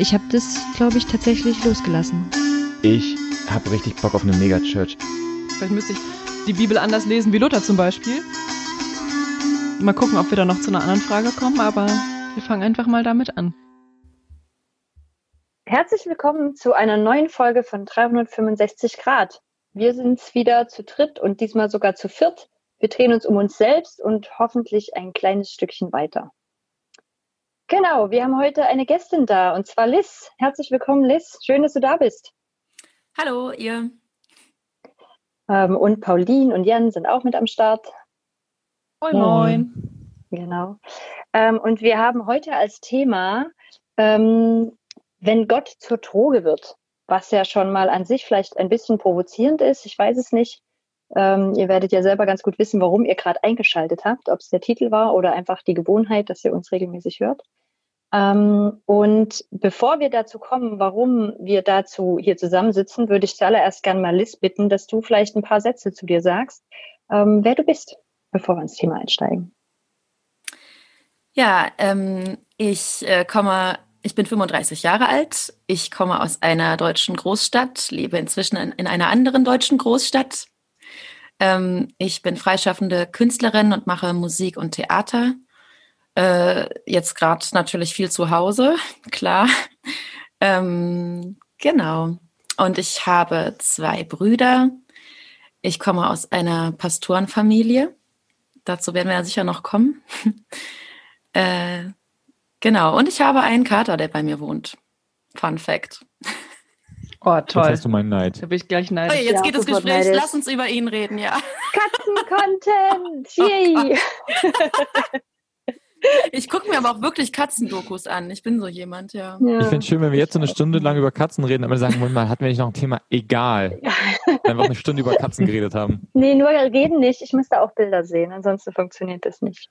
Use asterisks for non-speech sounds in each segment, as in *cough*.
Ich habe das, glaube ich, tatsächlich losgelassen. Ich habe richtig Bock auf eine Megachurch. Vielleicht müsste ich die Bibel anders lesen wie Luther zum Beispiel. Mal gucken, ob wir da noch zu einer anderen Frage kommen, aber wir fangen einfach mal damit an. Herzlich willkommen zu einer neuen Folge von 365 Grad. Wir sind wieder zu dritt und diesmal sogar zu viert. Wir drehen uns um uns selbst und hoffentlich ein kleines Stückchen weiter. Genau, wir haben heute eine Gästin da und zwar Liz. Herzlich willkommen, Liz. Schön, dass du da bist. Hallo, ihr. Ähm, und Pauline und Jan sind auch mit am Start. Moin, moin. Genau. Ähm, und wir haben heute als Thema, ähm, wenn Gott zur Droge wird, was ja schon mal an sich vielleicht ein bisschen provozierend ist. Ich weiß es nicht. Ähm, ihr werdet ja selber ganz gut wissen, warum ihr gerade eingeschaltet habt, ob es der Titel war oder einfach die Gewohnheit, dass ihr uns regelmäßig hört. Ähm, und bevor wir dazu kommen, warum wir dazu hier zusammensitzen, würde ich zuallererst gerne mal Liz bitten, dass du vielleicht ein paar Sätze zu dir sagst, ähm, wer du bist, bevor wir ins Thema einsteigen. Ja, ähm, ich äh, komme, ich bin 35 Jahre alt. Ich komme aus einer deutschen Großstadt, lebe inzwischen in, in einer anderen deutschen Großstadt. Ähm, ich bin freischaffende Künstlerin und mache Musik und Theater. Äh, jetzt gerade natürlich viel zu Hause, *laughs* klar. Ähm, genau. Und ich habe zwei Brüder. Ich komme aus einer Pastorenfamilie. Dazu werden wir ja sicher noch kommen. *laughs* äh, genau. Und ich habe einen Kater, der bei mir wohnt. Fun Fact. *laughs* Oh, toll. Jetzt hast du meinen Neid. Da bin ich gleich neidisch. Oh, jetzt Ja, geht das Gespräch. neidisch. Lass uns über ihn reden, ja. Katzen-Content! Yay! Ich gucke mir aber auch wirklich Katzendokus an. Ich bin so jemand, ja. Ja. Ich finde es schön, wenn wir jetzt so eine Stunde lang über Katzen reden, aber sagen, Moment mal, hatten wir nicht noch ein Thema? Egal. *laughs* Einfach eine Stunde über Katzen geredet haben. Nee, nur reden nicht. Ich müsste auch Bilder sehen, ansonsten funktioniert das nicht.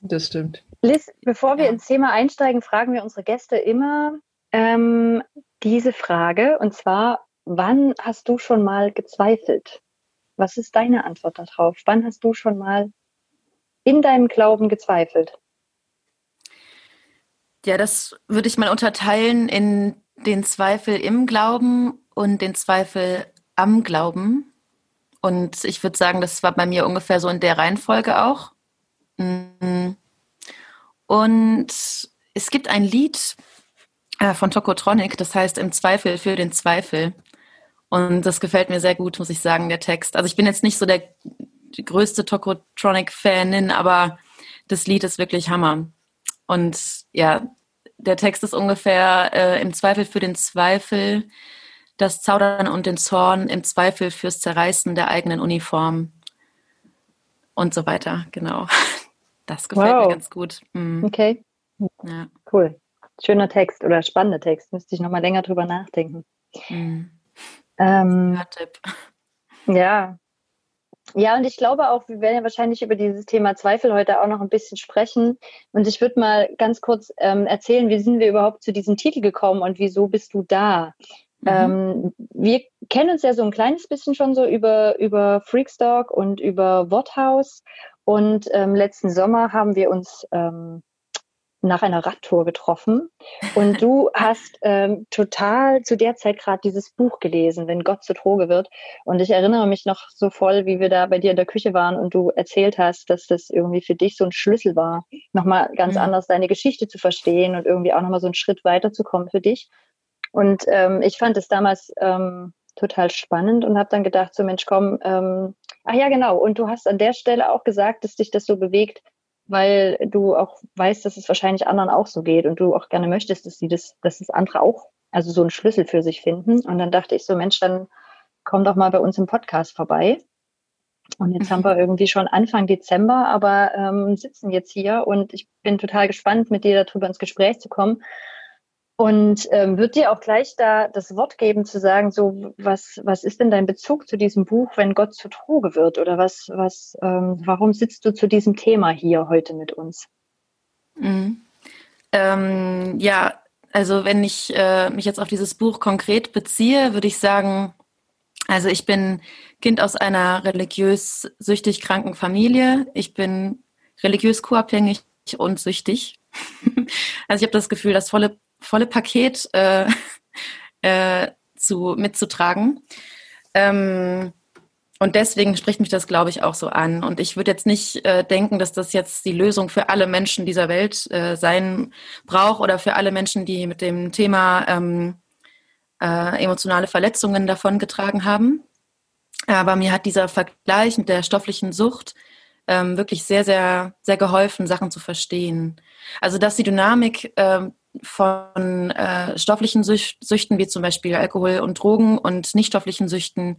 Das stimmt. Liz, bevor wir Ja. ins Thema einsteigen, fragen wir unsere Gäste immer ähm, diese Frage, und zwar, wann hast du schon mal gezweifelt? Was ist deine Antwort darauf? Wann hast du schon mal in deinem Glauben gezweifelt? Ja, das würde ich mal unterteilen in den Zweifel im Glauben und den Zweifel am Glauben. Und ich würde sagen, das war bei mir ungefähr so in der Reihenfolge auch. Mm. Und es gibt ein Lied äh, von Tokotronic, das heißt Im Zweifel für den Zweifel. Und das gefällt mir sehr gut, muss ich sagen, der Text. Also ich bin jetzt nicht so der die größte Tokotronic-Fanin, aber das Lied ist wirklich Hammer. Und ja, der Text ist ungefähr äh, im Zweifel für den Zweifel, das Zaudern und den Zorn, im Zweifel fürs Zerreißen der eigenen Uniform und so weiter. Genau. *laughs* Das gefällt Wow. mir ganz gut. Mhm. Okay, Ja. cool. Schöner Text oder spannender Text. Müsste ich nochmal länger drüber nachdenken. Mhm. Ähm, Ja, Tipp. Ja. Ja, und ich glaube auch, wir werden ja wahrscheinlich über dieses Thema Zweifel heute auch noch ein bisschen sprechen. Und ich würde mal ganz kurz ähm, erzählen, wie sind wir überhaupt zu diesem Titel gekommen und wieso bist du da? Mhm. Ähm, wir kennen uns ja so ein kleines bisschen schon so über, über Freakstock und über Worthaus. Und ähm, letzten Sommer haben wir uns ähm, nach einer Radtour getroffen. Und du *laughs* hast ähm, total zu der Zeit gerade dieses Buch gelesen, Wenn Gott zur Droge wird. Und ich erinnere mich noch so voll, wie wir da bei dir in der Küche waren und du erzählt hast, dass das irgendwie für dich so ein Schlüssel war, nochmal ganz Mhm. anders deine Geschichte zu verstehen und irgendwie auch nochmal so einen Schritt weiterzukommen für dich. Und ähm, ich fand es damals ähm, total spannend und habe dann gedacht, so Mensch, komm, ähm, ach ja, genau. Und du hast an der Stelle auch gesagt, dass dich das so bewegt, weil du auch weißt, dass es wahrscheinlich anderen auch so geht und du auch gerne möchtest, dass sie das, dass das andere auch, also so einen Schlüssel für sich finden. Und dann dachte ich so, Mensch, dann komm doch mal bei uns im Podcast vorbei. Und jetzt haben wir irgendwie schon Anfang Dezember, aber ähm, sitzen jetzt hier und ich bin total gespannt, mit dir darüber ins Gespräch zu kommen. Und ähm, würde dir auch gleich da das Wort geben, zu sagen, so was, was ist denn dein Bezug zu diesem Buch, wenn Gott zur Droge wird? Oder was, was, ähm, warum sitzt du zu diesem Thema hier heute mit uns? Mhm. Ähm, ja, also wenn ich äh, mich jetzt auf dieses Buch konkret beziehe, würde ich sagen, also ich bin Kind aus einer religiös süchtig kranken Familie. Ich bin religiös co-abhängig und süchtig. *laughs* also ich habe das Gefühl, das volle volle Paket äh, *laughs* äh, zu, mitzutragen. Ähm, und deswegen spricht mich das, glaube ich, auch so an. Und ich würde jetzt nicht äh, denken, dass das jetzt die Lösung für alle Menschen dieser Welt äh, sein braucht oder für alle Menschen, die mit dem Thema ähm, äh, emotionale Verletzungen davongetragen haben. Aber mir hat dieser Vergleich mit der stofflichen Sucht ähm, wirklich sehr, sehr, sehr geholfen, Sachen zu verstehen. Also dass die Dynamik ähm, von äh, stofflichen Süchten wie zum Beispiel Alkohol und Drogen und nicht stofflichen Süchten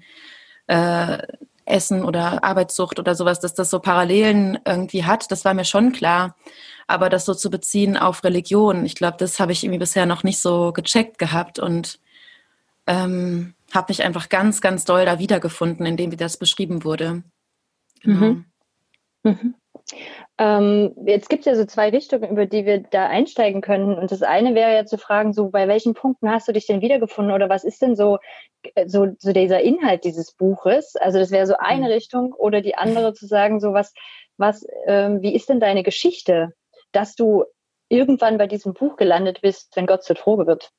äh, Essen oder Arbeitssucht oder sowas, dass das so Parallelen irgendwie hat, das war mir schon klar. Aber das so zu beziehen auf Religion, ich glaube, das habe ich irgendwie bisher noch nicht so gecheckt gehabt und ähm, habe mich einfach ganz, ganz doll da wiedergefunden, indem wie das beschrieben wurde. Genau. Mhm. Mhm. Ähm, jetzt gibt es ja so zwei Richtungen, über die wir da einsteigen können. Und das eine wäre ja zu fragen, so bei welchen Punkten hast du dich denn wiedergefunden oder was ist denn so, äh, so, so dieser Inhalt dieses Buches? Also das wäre so eine mhm. Richtung oder die andere zu sagen, so was, was, ähm, wie ist denn deine Geschichte, dass du irgendwann bei diesem Buch gelandet bist, wenn Gott zur Droge wird?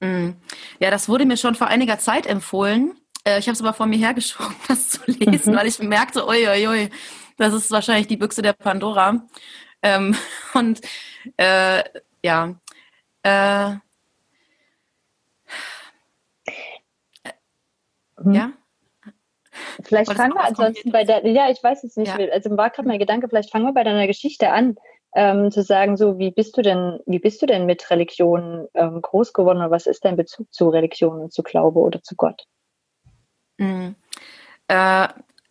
Mhm. Ja, das wurde mir schon vor einiger Zeit empfohlen. Äh, ich habe es aber vor mir hergeschoben, *laughs* das zu lesen, mhm. weil ich merkte, ui, ui, ui, das ist wahrscheinlich die Büchse der Pandora. Ähm, *laughs* und äh, ja, äh, mhm. ja. Vielleicht fangen wir ansonsten bei der, ja, ich weiß es nicht, ja. also war gerade mein Gedanke, vielleicht fangen wir bei deiner Geschichte an, ähm, zu sagen, so, wie bist du denn, wie bist du denn mit Religion ähm, groß geworden oder was ist dein Bezug zu Religion und zu Glaube oder zu Gott? Mhm. Äh,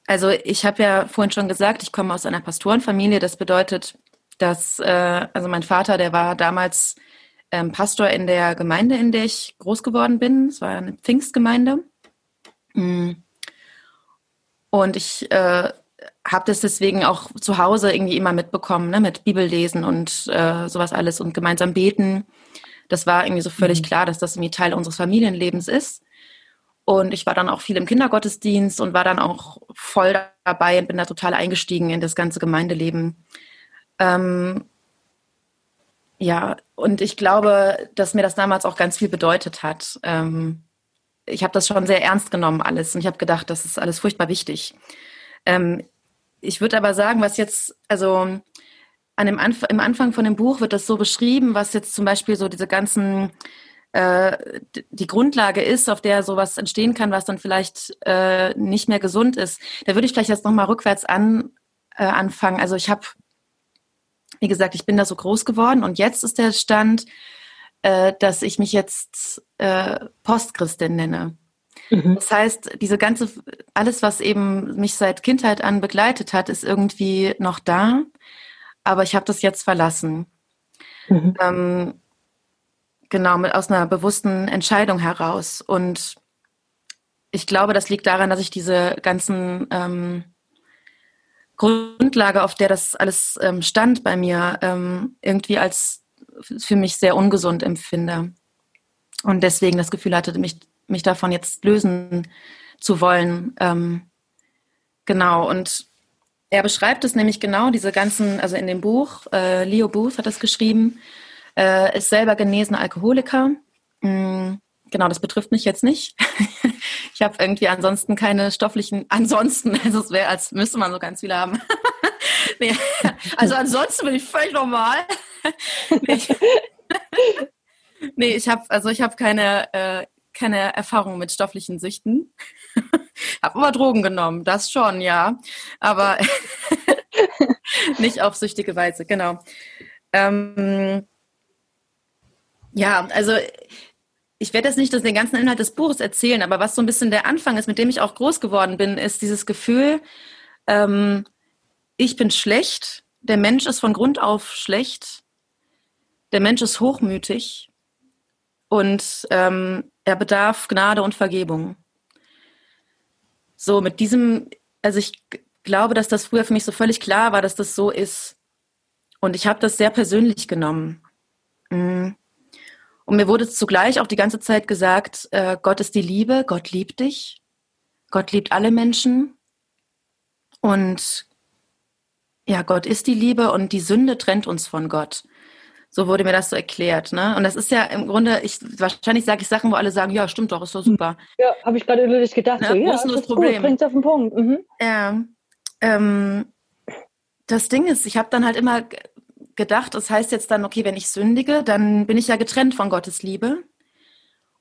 also ich habe ja vorhin schon gesagt, ich komme aus einer Pastorenfamilie. Das bedeutet, dass äh, also mein Vater, der war damals ähm, Pastor in der Gemeinde, in der ich groß geworden bin. Es war eine Pfingstgemeinde. Mm. Und ich äh, habe das deswegen auch zu Hause irgendwie immer mitbekommen, ne, mit Bibellesen und äh, sowas alles und gemeinsam beten. Das war irgendwie so völlig mhm. klar, dass das irgendwie Teil unseres Familienlebens ist. Und ich war dann auch viel im Kindergottesdienst und war dann auch voll dabei und bin da total eingestiegen in das ganze Gemeindeleben. Ähm, ja, und ich glaube, dass mir das damals auch ganz viel bedeutet hat. Ähm, ich habe das schon sehr ernst genommen alles und ich habe gedacht, das ist alles furchtbar wichtig. Ähm, ich würde aber sagen, was jetzt, also an dem Anf im Anfang von dem Buch wird das so beschrieben, was jetzt zum Beispiel so diese ganzen äh, die Grundlage ist, auf der sowas entstehen kann, was dann vielleicht äh, nicht mehr gesund ist. Da würde ich vielleicht jetzt nochmal rückwärts an, äh, anfangen. Also ich habe, wie gesagt, ich bin da so groß geworden und jetzt ist der Stand, äh, dass ich mich jetzt äh, Postchristin nenne. Mhm. Das heißt, diese ganze, alles, was eben mich seit Kindheit an begleitet hat, ist irgendwie noch da, aber ich habe das jetzt verlassen. Mhm. Ähm, Genau, mit aus einer bewussten Entscheidung heraus. Und ich glaube, das liegt daran, dass ich diese ganzen ähm, Grundlage, auf der das alles ähm, stand bei mir, ähm, irgendwie als für mich sehr ungesund empfinde. Und deswegen das Gefühl hatte, mich, mich davon jetzt lösen zu wollen. Ähm, genau, und er beschreibt es nämlich genau, diese ganzen, also in dem Buch, äh, Leo Booth hat das geschrieben, äh, ist selber genesener Alkoholiker. Mhm, genau, das betrifft mich jetzt nicht. *laughs* ich habe irgendwie ansonsten keine stofflichen, ansonsten, *laughs* also es wäre, als müsste man so ganz viele haben. *laughs* nee, also ansonsten bin ich völlig normal. nee, ich, habe also ich keine äh, keine Erfahrung mit stofflichen Süchten. habe immer Drogen genommen, das schon, ja, aber nicht auf süchtige Weise, genau. Ähm, ja, also ich werde jetzt nicht den ganzen Inhalt des Buches erzählen, aber was so ein bisschen der Anfang ist, mit dem ich auch groß geworden bin, ist dieses Gefühl, ähm, ich bin schlecht, der Mensch ist von Grund auf schlecht, der Mensch ist hochmütig und ähm, er bedarf Gnade und Vergebung. So, mit diesem, also ich glaube, dass das früher für mich so völlig klar war, dass das so ist. Und ich habe das sehr persönlich genommen. Mhm. Und mir wurde zugleich auch die ganze Zeit gesagt, äh, Gott ist die Liebe, Gott liebt dich, Gott liebt alle Menschen. Und ja, Gott ist die Liebe und die Sünde trennt uns von Gott. So wurde mir das so erklärt, ne? Und das ist ja im Grunde, ich wahrscheinlich sage ich Sachen, wo alle sagen, ja, stimmt doch, ist doch super. Ja, habe ich gerade wirklich gedacht. Ne? So, ja, ist das gut, Problem? Bringt's auf den Punkt. Mhm. Ja. Ähm, das Ding ist, ich habe dann halt immer gedacht, das heißt jetzt dann, okay, wenn ich sündige, dann bin ich ja getrennt von Gottes Liebe.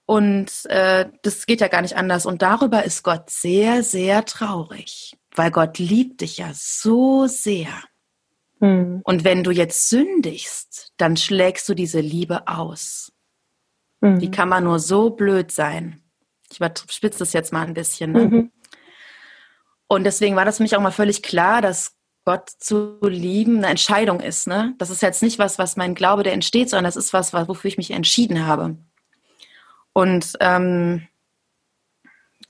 Und äh, das geht ja gar nicht anders. Und darüber ist Gott sehr, sehr traurig, weil Gott liebt dich ja so sehr. Mhm. Und wenn du jetzt sündigst, dann schlägst du diese Liebe aus. Mhm. Wie kann man nur so blöd sein? Ich überspitze das jetzt mal ein bisschen. Ne? Mhm. Und deswegen war das für mich auch mal völlig klar, dass Gott zu lieben eine Entscheidung ist. Ne? Das ist jetzt nicht was, was mein Glaube, der entsteht, sondern das ist was, wofür ich mich entschieden habe. Und ähm,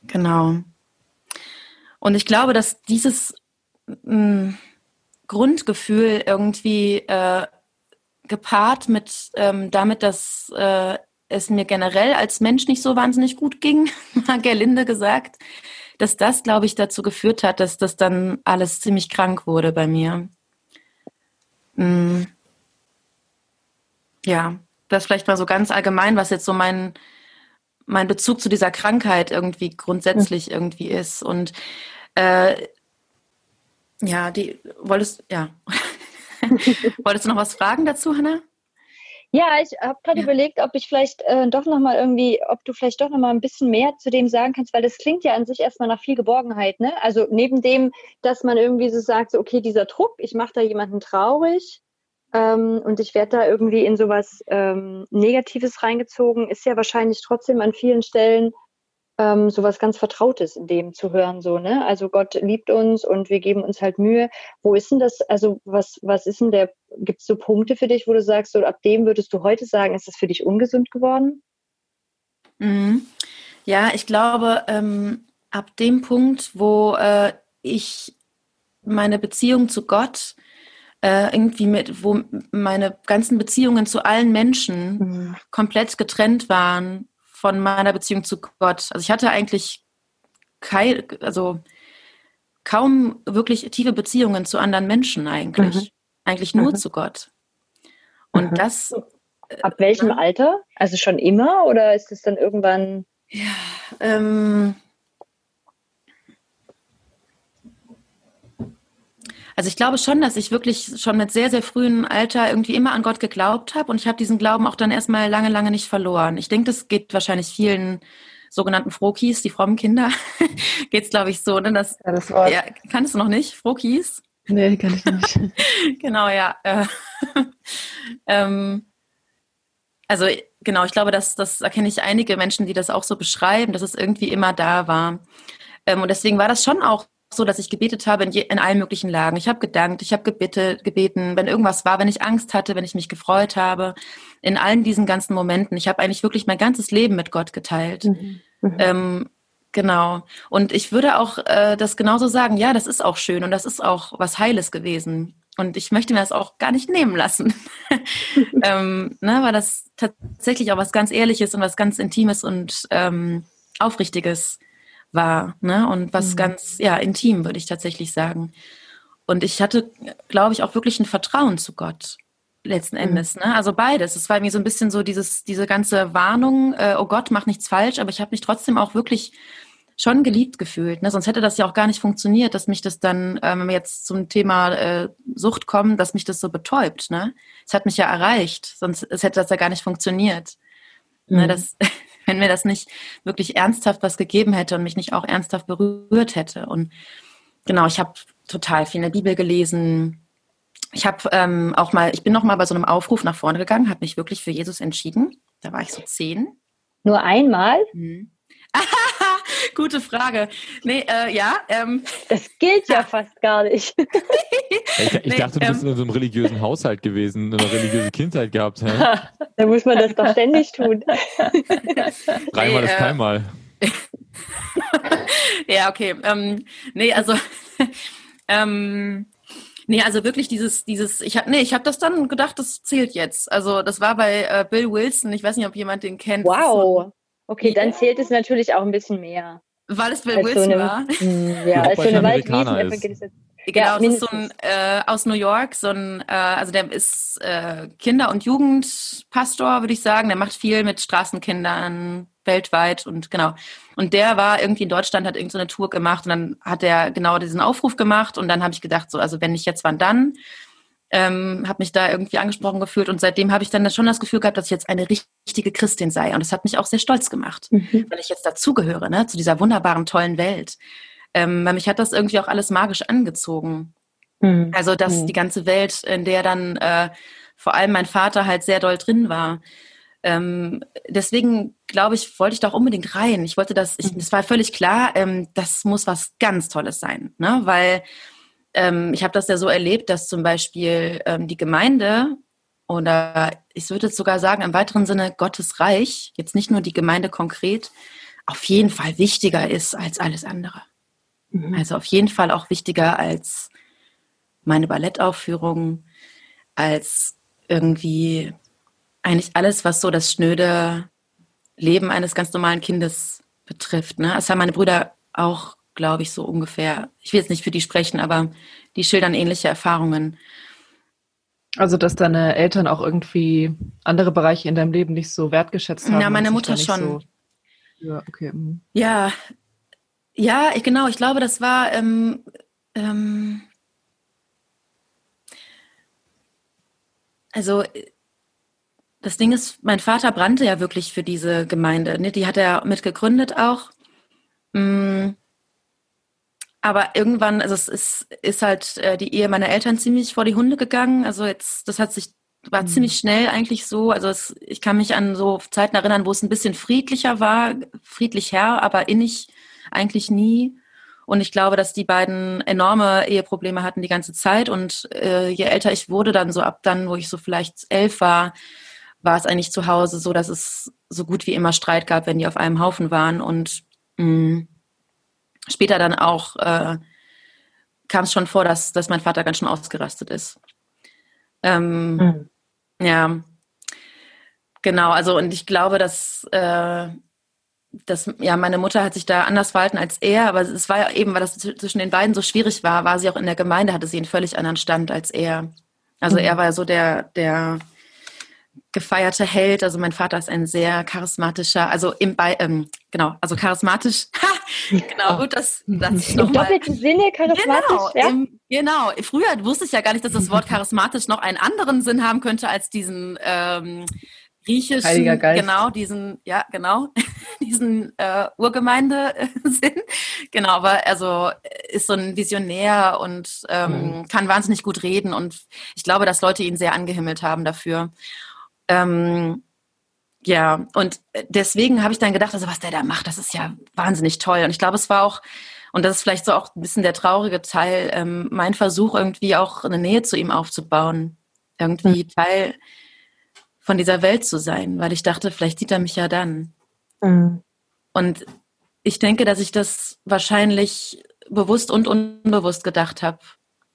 genau. Und ich glaube, dass dieses mh, Grundgefühl irgendwie äh, gepaart mit ähm, damit, dass äh, es mir generell als Mensch nicht so wahnsinnig gut ging, *laughs* mal gelinde gesagt, dass das, glaube ich, dazu geführt hat, dass das dann alles ziemlich krank wurde bei mir. Mm. Ja, das vielleicht mal so ganz allgemein, was jetzt so mein, mein Bezug zu dieser Krankheit irgendwie grundsätzlich irgendwie ist. Und äh, ja, die wolltest, ja. *laughs* wolltest du noch was fragen dazu, Hannah? Ja, ich habe gerade Ja. überlegt, ob ich vielleicht äh, doch noch mal irgendwie, ob du vielleicht doch noch mal ein bisschen mehr zu dem sagen kannst, weil das klingt ja an sich erstmal nach viel Geborgenheit, ne? Also neben dem, dass man irgendwie so sagt, so okay, dieser Druck, ich mache da jemanden traurig ähm, und ich werde da irgendwie in sowas ähm, Negatives reingezogen, ist ja wahrscheinlich trotzdem an vielen Stellen ähm, sowas ganz Vertrautes in dem zu hören, so, ne? Also Gott liebt uns und wir geben uns halt Mühe. Wo ist denn das, also was, was ist denn der, gibt es so Punkte für dich, wo du sagst, so ab dem würdest du heute sagen, ist das für dich ungesund geworden? Mhm. Ja, ich glaube, ähm, ab dem Punkt, wo äh, ich meine Beziehung zu Gott äh, irgendwie mit, wo meine ganzen Beziehungen zu allen Menschen komplett getrennt waren von meiner Beziehung zu Gott. Also ich hatte eigentlich kein, also kaum wirklich tiefe Beziehungen zu anderen Menschen eigentlich. Mhm. Eigentlich nur Mhm. zu Gott. Und Mhm. das Ab welchem Ja. Alter? Also schon immer oder ist es dann irgendwann? Ja, ähm, also ich glaube schon, dass ich wirklich schon mit sehr, sehr frühem Alter irgendwie immer an Gott geglaubt habe und ich habe diesen Glauben auch dann erstmal lange, lange nicht verloren. Ich denke, das geht wahrscheinlich vielen sogenannten Frohkies, die frommen Kinder, *laughs* geht's glaube ich so. Ne, dass, Ja, das Wort. ja, kannst du noch nicht? Frohkies? Nee, kann ich nicht. *laughs* Genau, ja. Äh, *laughs* ähm, also genau, ich glaube, dass das erkenne ich einige Menschen, die das auch so beschreiben, dass es irgendwie immer da war. Ähm, und deswegen war das schon auch so, dass ich gebetet habe in, je, in allen möglichen Lagen. Ich habe gedankt, ich habe gebete, gebeten, wenn irgendwas war, wenn ich Angst hatte, wenn ich mich gefreut habe, in allen diesen ganzen Momenten. Ich habe eigentlich wirklich mein ganzes Leben mit Gott geteilt. Mhm. Ähm, genau. Und ich würde auch äh, das genauso sagen, ja, das ist auch schön und das ist auch was Heiles gewesen. Und ich möchte mir das auch gar nicht nehmen lassen. *laughs* ähm, ne, weil das tatsächlich auch was ganz Ehrliches und was ganz Intimes und ähm, Aufrichtiges war. Ne? Und was Mhm. ganz, ja, intim, würde ich tatsächlich sagen. Und ich hatte, glaube ich, auch wirklich ein Vertrauen zu Gott letzten Mhm. Endes. Ne? Also beides. Es war mir so ein bisschen so dieses, diese ganze Warnung, äh, oh Gott, mach nichts falsch, aber ich habe mich trotzdem auch wirklich schon geliebt gefühlt. Ne? Sonst hätte das ja auch gar nicht funktioniert, dass mich das dann, äh, wenn wir jetzt zum Thema äh, Sucht kommen, dass mich das so betäubt. Ne? Es hat mich ja erreicht, sonst es hätte das ja gar nicht funktioniert. Ne? Mhm. Das, *laughs* wenn mir das nicht wirklich ernsthaft was gegeben hätte und mich nicht auch ernsthaft berührt hätte. Und genau, ich habe total viel in der Bibel gelesen. Ich habe ähm, auch mal, ich bin noch mal bei so einem Aufruf nach vorne gegangen, habe mich wirklich für Jesus entschieden. Da war ich so zehn. Nur einmal? Mhm. *laughs* *laughs* Gute Frage. Nee, äh, ja. Ähm, Das gilt ja fast gar nicht. *laughs* Ich, ich Nee, dachte, du bist ähm, in so einem religiösen Haushalt gewesen, eine religiöse Kindheit gehabt. Hä? *laughs* da muss man das doch ständig tun. Dreimal Nee, ist äh, keinmal. ja, okay. Ähm, nee, also ähm, nee, also wirklich dieses, dieses, ich habe nee, ich habe das dann gedacht, das zählt jetzt. Also das war bei äh, Bill Wilson, ich weiß nicht, ob jemand den kennt. Wow. Okay, dann Ja. zählt es natürlich auch ein bisschen mehr. Weil es Bill Als so Wilson eine, war. Hm, *laughs* ja, als so eine er Amerikaner Waldwiesen-Evangelisation. genau, Ja, es ist so ein äh, aus New York, so ein, äh, also der ist äh, Kinder- und Jugendpastor, würde ich sagen. Der macht viel mit Straßenkindern weltweit und genau. Und der war irgendwie in Deutschland, hat irgendeine so eine Tour gemacht und dann hat er genau diesen Aufruf gemacht und dann habe ich gedacht, so, also wenn nicht jetzt, wann dann? Ähm, habe mich da irgendwie angesprochen gefühlt und seitdem habe ich dann schon das Gefühl gehabt, dass ich jetzt eine richtige Christin sei und das hat mich auch sehr stolz gemacht, Mhm. weil ich jetzt dazugehöre, ne, zu dieser wunderbaren, tollen Welt. Ähm, weil mich hat das irgendwie auch alles magisch angezogen. Mhm. Also, dass Mhm. die ganze Welt, in der dann äh, vor allem mein Vater halt sehr doll drin war. Ähm, deswegen glaube ich, wollte ich da auch unbedingt rein. Ich wollte das, ich, Mhm. es war völlig klar, ähm, das muss was ganz Tolles sein, ne? Weil ähm, ich habe das ja so erlebt, dass zum Beispiel ähm, die Gemeinde oder ich würde jetzt sogar sagen, im weiteren Sinne Gottes Reich, jetzt nicht nur die Gemeinde konkret, auf jeden Fall wichtiger ist als alles andere. Mhm. Also auf jeden Fall auch wichtiger als meine Ballettaufführung, als irgendwie eigentlich alles, was so das schnöde Leben eines ganz normalen Kindes betrifft. Ne? Das haben meine Brüder auch, glaube ich, so ungefähr. Ich will jetzt nicht für die sprechen, aber die schildern ähnliche Erfahrungen. Also, dass deine Eltern auch irgendwie andere Bereiche in deinem Leben nicht so wertgeschätzt haben. Ja, meine Mutter schon. So, ja, okay. mhm. Ja, ja, ich, genau. Ich glaube, das war ähm, ähm, also das Ding ist, mein Vater brannte ja wirklich für diese Gemeinde. Ne? Die hat er mitgegründet auch. Mm. Aber irgendwann, also es ist, ist halt äh, die Ehe meiner Eltern ziemlich vor die Hunde gegangen. Also jetzt, das hat sich, war Mhm. ziemlich schnell eigentlich so. Also es, ich kann mich an so Zeiten erinnern, wo es ein bisschen friedlicher war, friedlich her, aber innig eigentlich nie. Und ich glaube, dass die beiden enorme Eheprobleme hatten die ganze Zeit. Und äh, je älter ich wurde, dann so ab dann, wo ich so vielleicht elf war, war es eigentlich zu Hause so, dass es so gut wie immer Streit gab, wenn die auf einem Haufen waren. Und mh, später dann auch äh, kam es schon vor, dass, dass mein Vater ganz schön ausgerastet ist. Ähm, Mhm. ja, genau. Also und ich glaube, dass, äh, dass ja meine Mutter hat sich da anders verhalten als er, aber es war ja eben, weil das zw- zwischen den beiden so schwierig war, war sie auch in der Gemeinde, hatte sie einen völlig anderen Stand als er. Also Mhm. er war ja so der der gefeierte Held. Also mein Vater ist ein sehr charismatischer, also im Be ähm, genau, also charismatisch. *laughs* Ha, genau, gut, das das ist Im noch mal, doppelten Sinne charismatisch, Genau, ja? im, genau. Früher wusste ich ja gar nicht, dass das Wort charismatisch noch einen anderen Sinn haben könnte als diesen ähm, griechischen, Heiliger Geist. genau, diesen, ja, genau, *laughs* diesen äh, Urgemeinde-Sinn. *laughs* Genau, aber also äh, ist so ein Visionär und ähm, kann wahnsinnig gut reden und ich glaube, dass Leute ihn sehr angehimmelt haben dafür. Ähm, ja, und deswegen habe ich dann gedacht, also was der da macht, das ist ja wahnsinnig toll. Und ich glaube, es war auch, und das ist vielleicht so auch ein bisschen der traurige Teil, ähm, mein Versuch, irgendwie auch eine Nähe zu ihm aufzubauen. Irgendwie Teil von dieser Welt zu sein, weil ich dachte, vielleicht sieht er mich ja dann. Mhm. Und ich denke, dass ich das wahrscheinlich bewusst und unbewusst gedacht habe.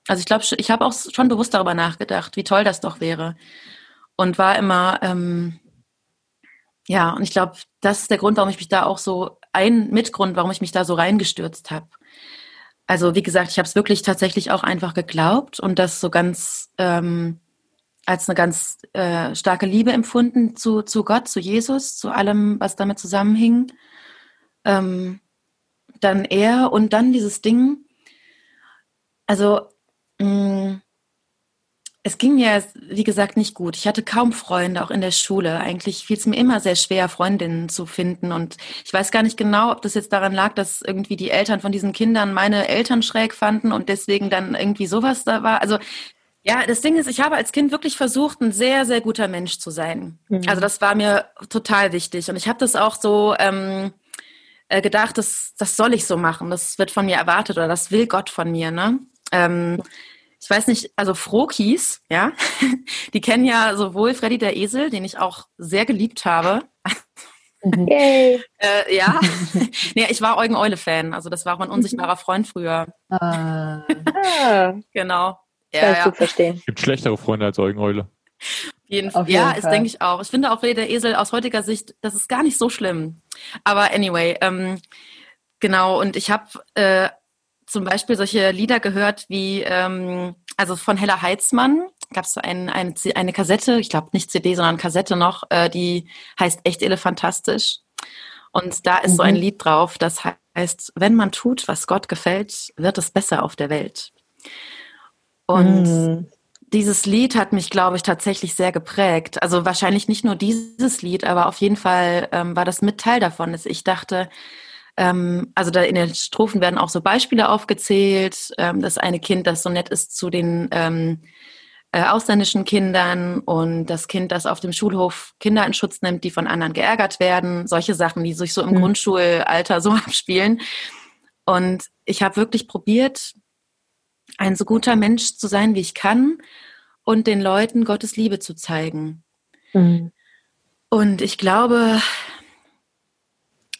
Also ich glaube, ich habe auch schon bewusst darüber nachgedacht, wie toll das doch wäre. Und war immer, ähm, ja, und ich glaube, das ist der Grund, warum ich mich da auch so, ein Mitgrund, warum ich mich da so reingestürzt habe. Also wie gesagt, ich habe es wirklich tatsächlich auch einfach geglaubt und das so ganz ähm, als eine ganz äh, starke Liebe empfunden zu, zu Gott, zu Jesus, zu allem, was damit zusammenhing. Ähm, dann er und dann dieses Ding. Also mh, es ging mir, wie gesagt, nicht gut. Ich hatte kaum Freunde, auch in der Schule. Eigentlich fiel es mir immer sehr schwer, Freundinnen zu finden. Und ich weiß gar nicht genau, ob das jetzt daran lag, dass irgendwie die Eltern von diesen Kindern meine Eltern schräg fanden und deswegen dann irgendwie sowas da war. Also ja, das Ding ist, ich habe als Kind wirklich versucht, ein sehr, sehr guter Mensch zu sein. Mhm. Also das war mir total wichtig. Und ich habe das auch so ähm, äh, gedacht, das, das soll ich so machen. Das wird von mir erwartet oder das will Gott von mir. Ne? Ähm, ich weiß nicht, also Frokies, ja, *laughs* die kennen ja sowohl Freddy der Esel, den ich auch sehr geliebt habe. Mhm. Yay. *laughs* Äh, ja, *laughs* nee, ich war Eugen Eule-Fan. Also das war auch mein unsichtbarer Freund früher. Ah, Ah, Genau. kann Ja, ich ja. gut verstehen. Gibt schlechtere Freunde als Eugeneule. Jeden, Auf ja, jeden ist Fall. denke ich auch. Ich finde auch Rede der Esel aus heutiger Sicht, das ist gar nicht so schlimm. Aber anyway, ähm, genau, und ich habe äh, zum Beispiel solche Lieder gehört wie, ähm, also von Hella Heitzmann gab es ein, eine, eine Kassette, ich glaube nicht CD, sondern Kassette noch, äh, die heißt Echt Elefantastisch. Und da ist mhm. so ein mhm. Lied drauf, das heißt, wenn man tut, was Gott gefällt, wird es besser auf der Welt. Und mhm. dieses Lied hat mich, glaube ich, tatsächlich sehr geprägt. Also wahrscheinlich nicht nur dieses Lied, aber auf jeden Fall ähm, war das mit Teil davon, dass ich dachte, ähm, also da in den Strophen werden auch so Beispiele aufgezählt. Ähm, das eine Kind, das so nett ist zu den ähm, äh, ausländischen Kindern und das Kind, das auf dem Schulhof Kinder in Schutz nimmt, die von anderen geärgert werden. Solche Sachen, die sich so im mhm. Grundschulalter so *laughs* abspielen. Und ich habe wirklich probiert, ein so guter Mensch zu sein, wie ich kann und den Leuten Gottes Liebe zu zeigen. Mhm. Und ich glaube,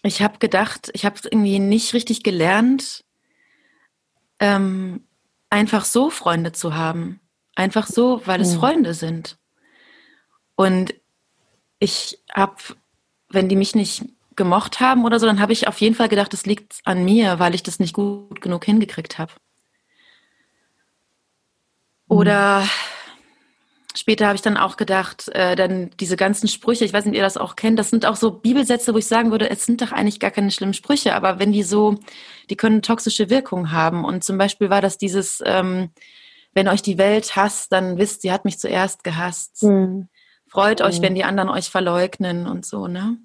ich habe gedacht, ich habe irgendwie nicht richtig gelernt, ähm, einfach so Freunde zu haben. Einfach so, weil es mhm. Freunde sind. Und ich habe, wenn die mich nicht gemocht haben oder so, dann habe ich auf jeden Fall gedacht, es liegt an mir, weil ich das nicht gut genug hingekriegt habe. Oder mhm. Später habe ich dann auch gedacht, äh, dann diese ganzen Sprüche, ich weiß nicht, ob ihr das auch kennt, das sind auch so Bibelsätze, wo ich sagen würde, es sind doch eigentlich gar keine schlimmen Sprüche, aber wenn die so, die können toxische Wirkung haben. Und zum Beispiel war das dieses, ähm, wenn euch die Welt hasst, dann wisst, sie hat mich zuerst gehasst. Mhm. Freut mhm. euch, wenn die anderen euch verleugnen und so, ne?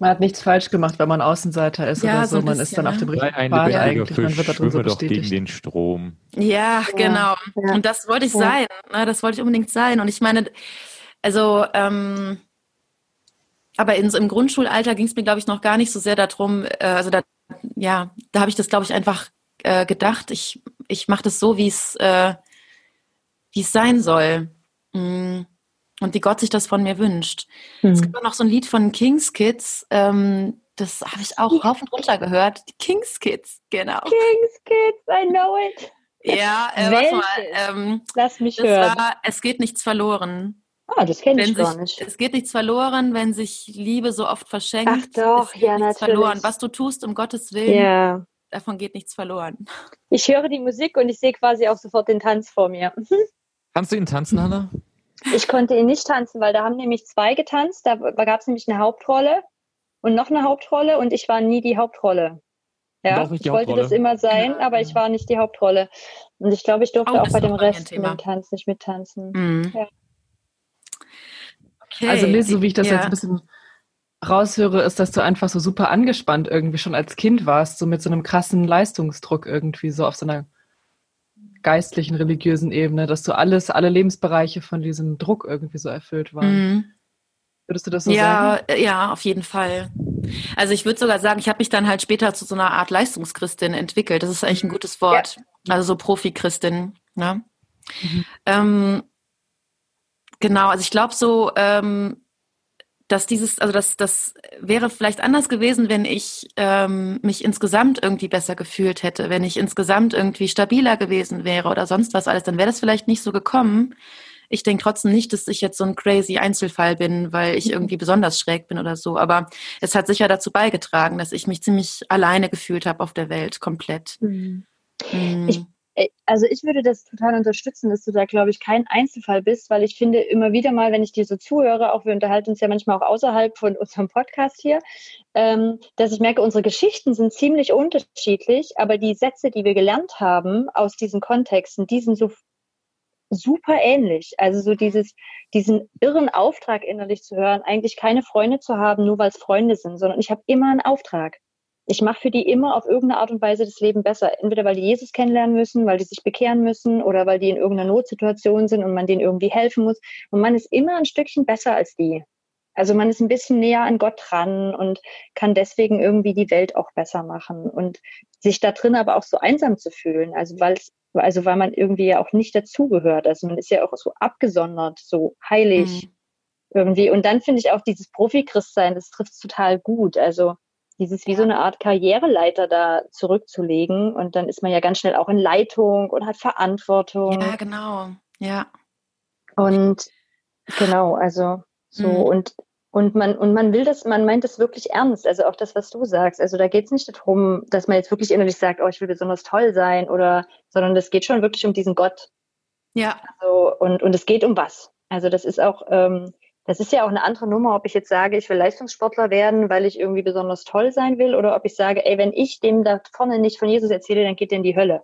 Man hat nichts falsch gemacht, wenn man Außenseiter ist ja, oder so. so man ist dann ne? auf dem richtigen Pfad eigentlich. Man wird da drin so doch gegen den Strom. Ja, genau. Ja. Und das wollte ich ja. sein. Ne? Das wollte ich unbedingt sein. Und ich meine, also, ähm, aber in, im Grundschulalter ging es mir, glaube ich, noch gar nicht so sehr darum, äh, also da, ja, da habe ich das, glaube ich, einfach äh, gedacht, ich, ich mache das so, wie es äh, wie es sein soll. Mm und wie Gott sich das von mir wünscht. Mhm. Es gibt auch noch so ein Lied von Kings Kids, ähm, das habe ich auch rauf und runter gehört. Die Kings Kids, genau. Kings Kids, I know it. Ja, äh, warte mal. Ähm, Lass mich hören. War, es geht nichts verloren. Ah, das kenne ich gar nicht. Es geht nichts verloren, wenn sich Liebe so oft verschenkt. Ach doch, ja, natürlich. Verloren. Was du tust, um Gottes Willen, ja. davon geht nichts verloren. Ich höre die Musik und ich sehe quasi auch sofort den Tanz vor mir. *laughs* Kannst du ihn tanzen, Hanna? Ich konnte ihn nicht tanzen, weil da haben nämlich zwei getanzt. Da gab es nämlich eine Hauptrolle und noch eine Hauptrolle und ich war nie die Hauptrolle. Ja, ich wollte das immer sein, aber ich war nicht die Hauptrolle. Und ich glaube, ich durfte oh, auch bei dem Rest mit Tanz nicht mittanzen. Mhm. Ja. Okay. Also Liz, so wie ich das ja. jetzt ein bisschen raushöre, ist, dass du einfach so super angespannt irgendwie schon als Kind warst, so mit so einem krassen Leistungsdruck irgendwie so auf so einer geistlichen, religiösen Ebene, dass du alles, alle Lebensbereiche von diesem Druck irgendwie so erfüllt waren. Mhm. Würdest du das so ja, sagen? Ja, auf jeden Fall. Also ich würde sogar sagen, ich habe mich dann halt später zu so einer Art Leistungschristin entwickelt. Das ist eigentlich ein mhm. gutes Wort. Ja. Also so Profi-Christin. Ne? Mhm. Ähm, genau, also ich glaube so, ähm, dass dieses, also das, das wäre vielleicht anders gewesen, wenn ich ähm, mich insgesamt irgendwie besser gefühlt hätte, wenn ich insgesamt irgendwie stabiler gewesen wäre oder sonst was alles, dann wäre das vielleicht nicht so gekommen. Ich denke trotzdem nicht, dass ich jetzt so ein crazy Einzelfall bin, weil ich irgendwie besonders schräg bin oder so. Aber es hat sicher dazu beigetragen, dass ich mich ziemlich alleine gefühlt habe auf der Welt, komplett. Mhm. Mhm. Ich also ich würde das total unterstützen, dass du da, glaube ich, kein Einzelfall bist, weil ich finde immer wieder mal, wenn ich dir so zuhöre, auch wir unterhalten uns ja manchmal auch außerhalb von unserem Podcast hier, ähm, dass ich merke, unsere Geschichten sind ziemlich unterschiedlich, aber die Sätze, die wir gelernt haben aus diesen Kontexten, die sind so super ähnlich. Also so dieses, diesen irren Auftrag innerlich zu hören, eigentlich keine Freunde zu haben, nur weil es Freunde sind, sondern ich habe immer einen Auftrag ich mache für die immer auf irgendeine Art und Weise das Leben besser. Entweder weil die Jesus kennenlernen müssen, weil die sich bekehren müssen oder weil die in irgendeiner Notsituation sind und man denen irgendwie helfen muss. Und man ist immer ein Stückchen besser als die. Also man ist ein bisschen näher an Gott dran und kann deswegen irgendwie die Welt auch besser machen und sich da drin aber auch so einsam zu fühlen. Also weil es, also weil man irgendwie ja auch nicht dazugehört. Also man ist ja auch so abgesondert, so heilig mhm. irgendwie. Und dann finde ich auch dieses Profi-Christsein, das trifft total gut. Also dieses wie so eine Art Karriereleiter da zurückzulegen. Und dann ist man ja ganz schnell auch in Leitung und hat Verantwortung. Ja, genau. Ja. Und genau, also so. Mhm. Und Und man, und man will das, man meint das wirklich ernst. Also auch das, was du sagst. Also da geht es nicht darum, dass man jetzt wirklich innerlich sagt, oh, ich will besonders toll sein oder, sondern es geht schon wirklich um diesen Gott. Ja. Also, und, und es geht um was. Also das ist auch, ähm, das ist ja auch eine andere Nummer, ob ich jetzt sage, ich will Leistungssportler werden, weil ich irgendwie besonders toll sein will, oder ob ich sage, ey, wenn ich dem da vorne nicht von Jesus erzähle, dann geht der in die Hölle.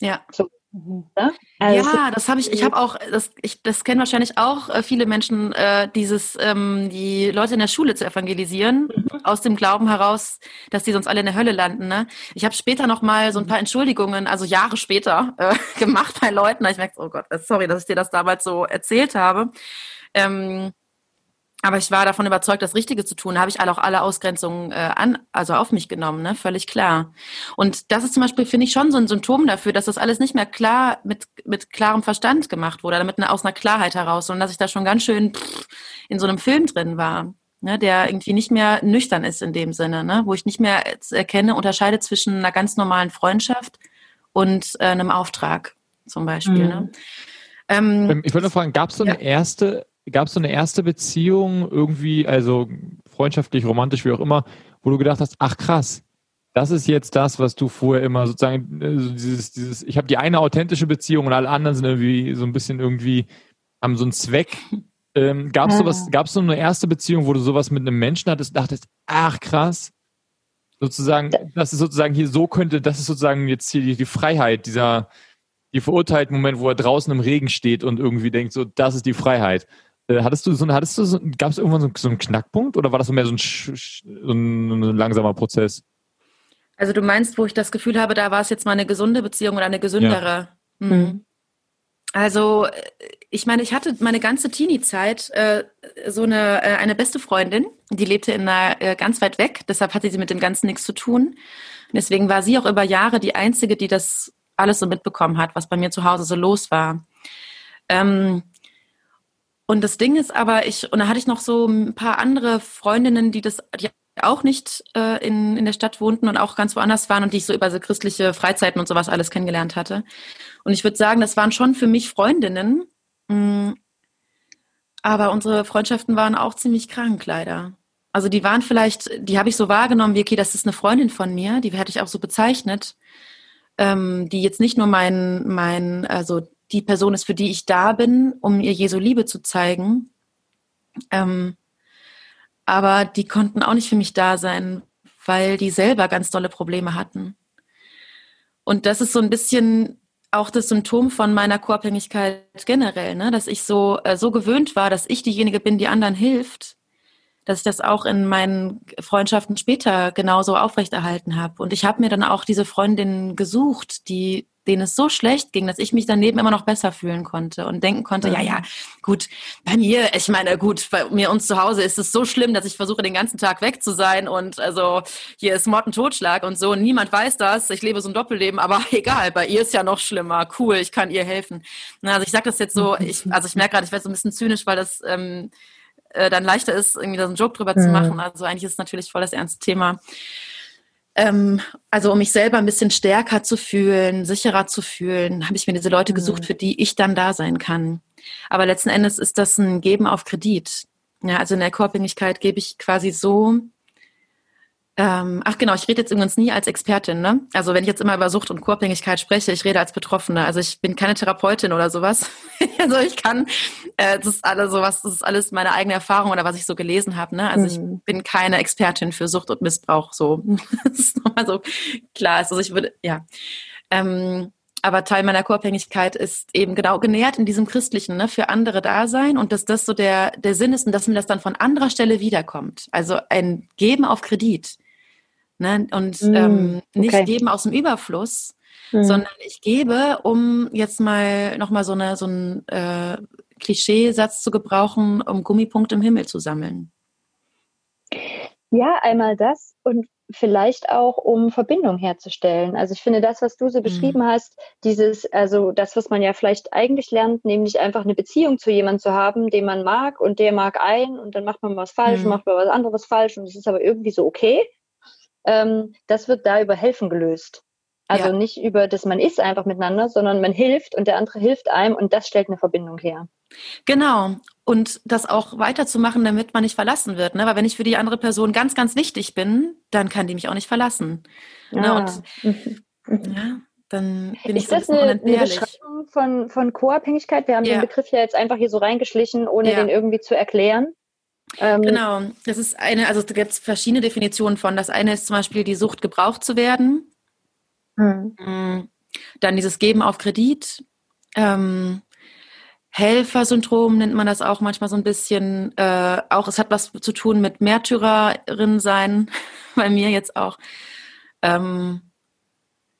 Ja. So. Mhm. Ja, also ja, das habe ich, ich habe auch, das, ich, das kennen wahrscheinlich auch äh, viele Menschen, äh, dieses, ähm, die Leute in der Schule zu evangelisieren, aus dem Glauben heraus, dass die sonst alle in der Hölle landen. Ne? Ich habe später noch mal so ein paar Entschuldigungen, also Jahre später, äh, *laughs* gemacht bei Leuten. Ich merke, oh Gott, sorry, dass ich dir das damals so erzählt habe. Ähm, aber ich war davon überzeugt, das Richtige zu tun. Da habe ich alle auch alle Ausgrenzungen äh, an, also auf mich genommen, ne? völlig klar. Und das ist zum Beispiel, finde ich, schon so ein Symptom dafür, dass das alles nicht mehr klar mit, mit klarem Verstand gemacht wurde, oder mit einer, aus einer Klarheit heraus, sondern dass ich da schon ganz schön pff, in so einem Film drin war, ne? der irgendwie nicht mehr nüchtern ist in dem Sinne, ne? wo ich nicht mehr erkenne, unterscheide zwischen einer ganz normalen Freundschaft und äh, einem Auftrag zum Beispiel. Mhm. Ne? Ähm, Ich wollte nur fragen, gab es so eine Ja. erste, gab es so eine erste Beziehung irgendwie, also freundschaftlich, romantisch, wie auch immer, wo du gedacht hast, ach krass, das ist jetzt das, was du vorher immer sozusagen, äh, so dieses, dieses, ich habe die eine authentische Beziehung und alle anderen sind irgendwie so ein bisschen irgendwie, haben so einen Zweck. Ähm, gab es Ah. sowas, gab es so eine erste Beziehung, wo du sowas mit einem Menschen hattest, und dachtest, ach krass, sozusagen, das ist sozusagen hier so könnte, das ist sozusagen jetzt hier die, die Freiheit, dieser, die verurteilten Moment, wo er draußen im Regen steht und irgendwie denkt, so, das ist die Freiheit. Äh, hattest du so, hattest du so, gab es irgendwann so, so einen Knackpunkt oder war das so mehr so ein, so ein, langsamer Prozess? Also du meinst, wo ich das Gefühl habe, da war es jetzt mal eine gesunde Beziehung oder eine gesündere. Mhm. Mhm. Also äh, ich meine, ich hatte meine ganze Teenie-Zeit äh, so eine, äh, eine beste Freundin, die lebte in einer, äh, ganz weit weg, deshalb hatte sie mit dem Ganzen nichts zu tun. Und deswegen war sie auch über Jahre die Einzige, die das alles so mitbekommen hat, was bei mir zu Hause so los war. Ähm, und das Ding ist aber, ich, und da hatte ich noch so ein paar andere Freundinnen, die das, die auch nicht äh, in, in der Stadt wohnten und auch ganz woanders waren und die ich so über so christliche Freizeiten und sowas alles kennengelernt hatte. Und ich würde sagen, das waren schon für mich Freundinnen, mh, aber unsere Freundschaften waren auch ziemlich krank, leider. Also die waren vielleicht, die habe ich so wahrgenommen, wie, okay, das ist eine Freundin von mir, die hätte ich auch so bezeichnet, ähm, die jetzt nicht nur mein, mein, also die Person ist, für die ich da bin, um ihr Jesu Liebe zu zeigen, ähm, aber die konnten auch nicht für mich da sein, weil die selber ganz dolle Probleme hatten. Und das ist so ein bisschen auch das Symptom von meiner Co-Abhängigkeit generell, ne? dass ich so, äh, so gewöhnt war, dass ich diejenige bin, die anderen hilft, dass ich das auch in meinen Freundschaften später genauso aufrechterhalten habe. Und ich habe mir dann auch diese Freundinnen gesucht, die denen es so schlecht ging, dass ich mich daneben immer noch besser fühlen konnte und denken konnte, ja, ja, gut, bei mir, ich meine, gut, bei mir uns zu Hause ist es so schlimm, dass ich versuche, den ganzen Tag weg zu sein und also hier ist Mord und Totschlag und so. Niemand weiß das. Ich lebe so ein Doppelleben, aber *laughs* egal, bei ihr ist ja noch schlimmer. Cool, ich kann ihr helfen. Also ich sage das jetzt so, ich, also ich merke gerade, ich werde so ein bisschen zynisch, weil das ähm, äh, dann leichter ist, irgendwie da so einen Joke drüber zu Mhm. machen. Also eigentlich ist es natürlich voll das ernste Thema. Ähm, also um mich selber ein bisschen stärker zu fühlen, sicherer zu fühlen, habe ich mir diese Leute Mhm. gesucht, für die ich dann da sein kann. Aber letzten Endes ist das ein Geben auf Kredit. Ja, also in der Co-Abhängigkeit gebe ich quasi so. Ähm, ach genau, ich rede jetzt übrigens nie als Expertin. Ne? Also wenn ich jetzt immer über Sucht und Co-Abhängigkeit spreche, ich rede als Betroffene. Also ich bin keine Therapeutin oder sowas. *laughs* also ich kann, äh, das ist alles sowas, das ist alles meine eigene Erfahrung oder was ich so gelesen habe. Ne? Also Mhm. ich bin keine Expertin für Sucht und Missbrauch. So, *laughs* das ist nochmal so klar. Also ich würde, ja. Ähm, aber Teil meiner Co-Abhängigkeit ist eben genau genährt in diesem Christlichen, ne, für andere da sein und dass das so der, der Sinn ist und dass mir das dann von anderer Stelle wiederkommt. Also ein Geben auf Kredit. Ne, und Mm, ähm, nicht okay. geben aus dem Überfluss, Mhm. sondern ich gebe, um jetzt mal nochmal so, eine, so einen äh, Klischeesatz zu gebrauchen, um Gummipunkte im Himmel zu sammeln. Ja, einmal das und vielleicht auch, um Verbindung herzustellen. Also ich finde das, was du so beschrieben hast, dieses, also das, was man ja vielleicht eigentlich lernt, nämlich einfach eine Beziehung zu jemandem zu haben, den man mag und der mag ein und dann macht man was falsch, Mhm. macht man was anderes falsch und es ist aber irgendwie so okay. Ähm, das wird da über Helfen gelöst. Also Ja. nicht über das man ist einfach miteinander, sondern man hilft und der andere hilft einem und das stellt eine Verbindung her. Genau. Und das auch weiterzumachen, damit man nicht verlassen wird. Ne? Weil wenn ich für die andere Person ganz, ganz wichtig bin, dann kann die mich auch nicht verlassen. Ne? Ah. Und *laughs* ja, dann bin ich Ist so ein das bisschen eine, eine. Beschreibung von, von Co-Abhängigkeit? Wir haben Ja. den Begriff ja jetzt einfach hier so reingeschlichen, ohne Ja. den irgendwie zu erklären. Ähm, Genau. Das ist eine, also es gibt verschiedene Definitionen von. Das eine ist zum Beispiel die Sucht, gebraucht zu werden. hm. Mm, Dann dieses Geben auf Kredit. Ähm, Helfersyndrom nennt man das auch manchmal so ein bisschen. Äh, auch es hat was zu tun mit Märtyrerin sein, *laughs* bei mir jetzt auch. Ähm,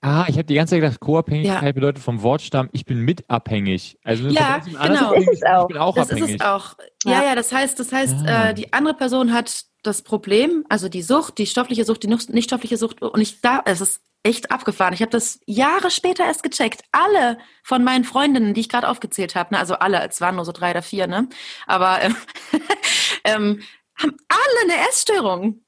Ah, ich habe die ganze Zeit gedacht, Co-Abhängigkeit bedeutet vom Wortstamm, ich bin mitabhängig. Also Ja, genau. abhängig Das ist es auch. Ich bin auch das abhängig. ist es auch. Ja, Ja. ja, das heißt, das heißt, Ah. äh, die andere Person hat das Problem, also die Sucht, die stoffliche Sucht, die nicht nicht stoffliche Sucht. Und ich da, es ist echt abgefahren. Ich habe das Jahre später erst gecheckt. Alle von meinen Freundinnen, die ich gerade aufgezählt habe, ne, also alle, es waren nur so drei oder vier, ne, aber ähm, *laughs* ähm, haben alle eine Essstörung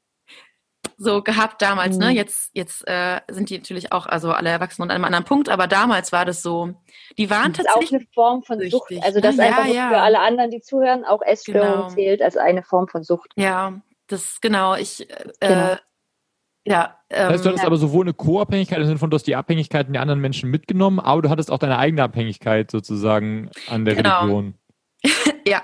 so gehabt damals. Ne, Mhm. jetzt jetzt äh, sind die natürlich auch, also alle Erwachsenen an einem anderen Punkt, aber damals war das so. Die waren Das ist auch tatsächlich eine Form von Sucht. süchtig, Also ne? das Ja, einfach ja. für alle anderen, die zuhören, auch Essstörung Genau. zählt als eine Form von Sucht. Ja, das genau. Ich äh, Genau. ja. Ähm, Das heißt, du hattest Ja. aber sowohl eine Co-Abhängigkeit im Sinne von, du hast die Abhängigkeiten der anderen Menschen mitgenommen, aber du hattest auch deine eigene Abhängigkeit sozusagen an der Genau. Religion. *laughs* ja,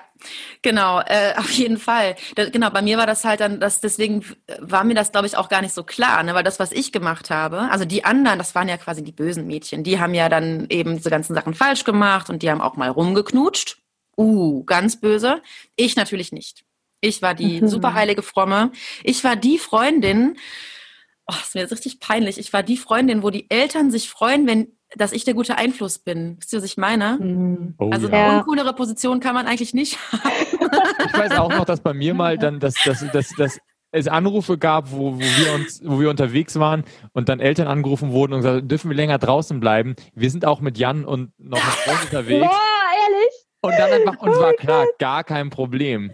genau, äh, *laughs* auf jeden Fall. Da, genau, bei mir war das halt dann, das, deswegen war mir das, glaube ich, auch gar nicht so klar, ne? weil das, was ich gemacht habe, also die anderen, das waren ja quasi die bösen Mädchen, die haben ja dann eben diese ganzen Sachen falsch gemacht und die haben auch mal rumgeknutscht. Uh, ganz böse. Ich natürlich nicht. Ich war die Mhm. superheilige Fromme. Ich war die Freundin, oh, ist mir jetzt richtig peinlich. Ich war die Freundin, wo die Eltern sich freuen, wenn, dass ich der gute Einfluss bin. Wisst ihr, was ich meine? Mhm. Oh, Also ja. eine uncoolere Position kann man eigentlich nicht haben. Ich weiß auch noch, dass bei mir mal dann, dass, dass, dass, dass es Anrufe gab, wo, wo wir uns, wo wir unterwegs waren und dann Eltern angerufen wurden und gesagt, dürfen wir länger draußen bleiben? Wir sind auch mit Jan und noch mit *laughs* unterwegs. Boah, ehrlich? Und dann einfach, uns war klar, gar kein Problem.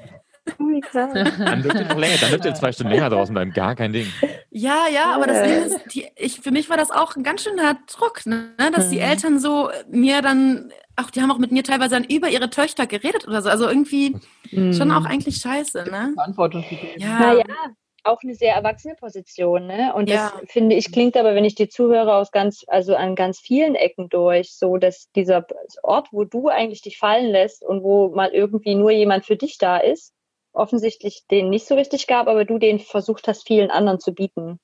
Oh, wie krass. Dann dürft ihr noch länger, dann dürft ihr zwei Stunden länger draußen bleiben, gar kein Ding. Ja, ja, aber das. Ding ist, die, ich, für mich war das auch ein ganz schöner Druck, ne? dass die Mhm. Eltern so mir dann, auch die haben auch mit mir teilweise dann über ihre Töchter geredet oder so. Also irgendwie schon auch eigentlich scheiße, ne? Verantwortung. Ja. Naja, auch eine sehr erwachsene Position, ne? Und Ja. das finde ich klingt aber, wenn ich die zuhöre, aus ganz, also an ganz vielen Ecken durch, so dass dieser Ort, wo du eigentlich dich fallen lässt und wo mal irgendwie nur jemand für dich da ist, offensichtlich den nicht so richtig gab, aber du den versucht hast, vielen anderen zu bieten.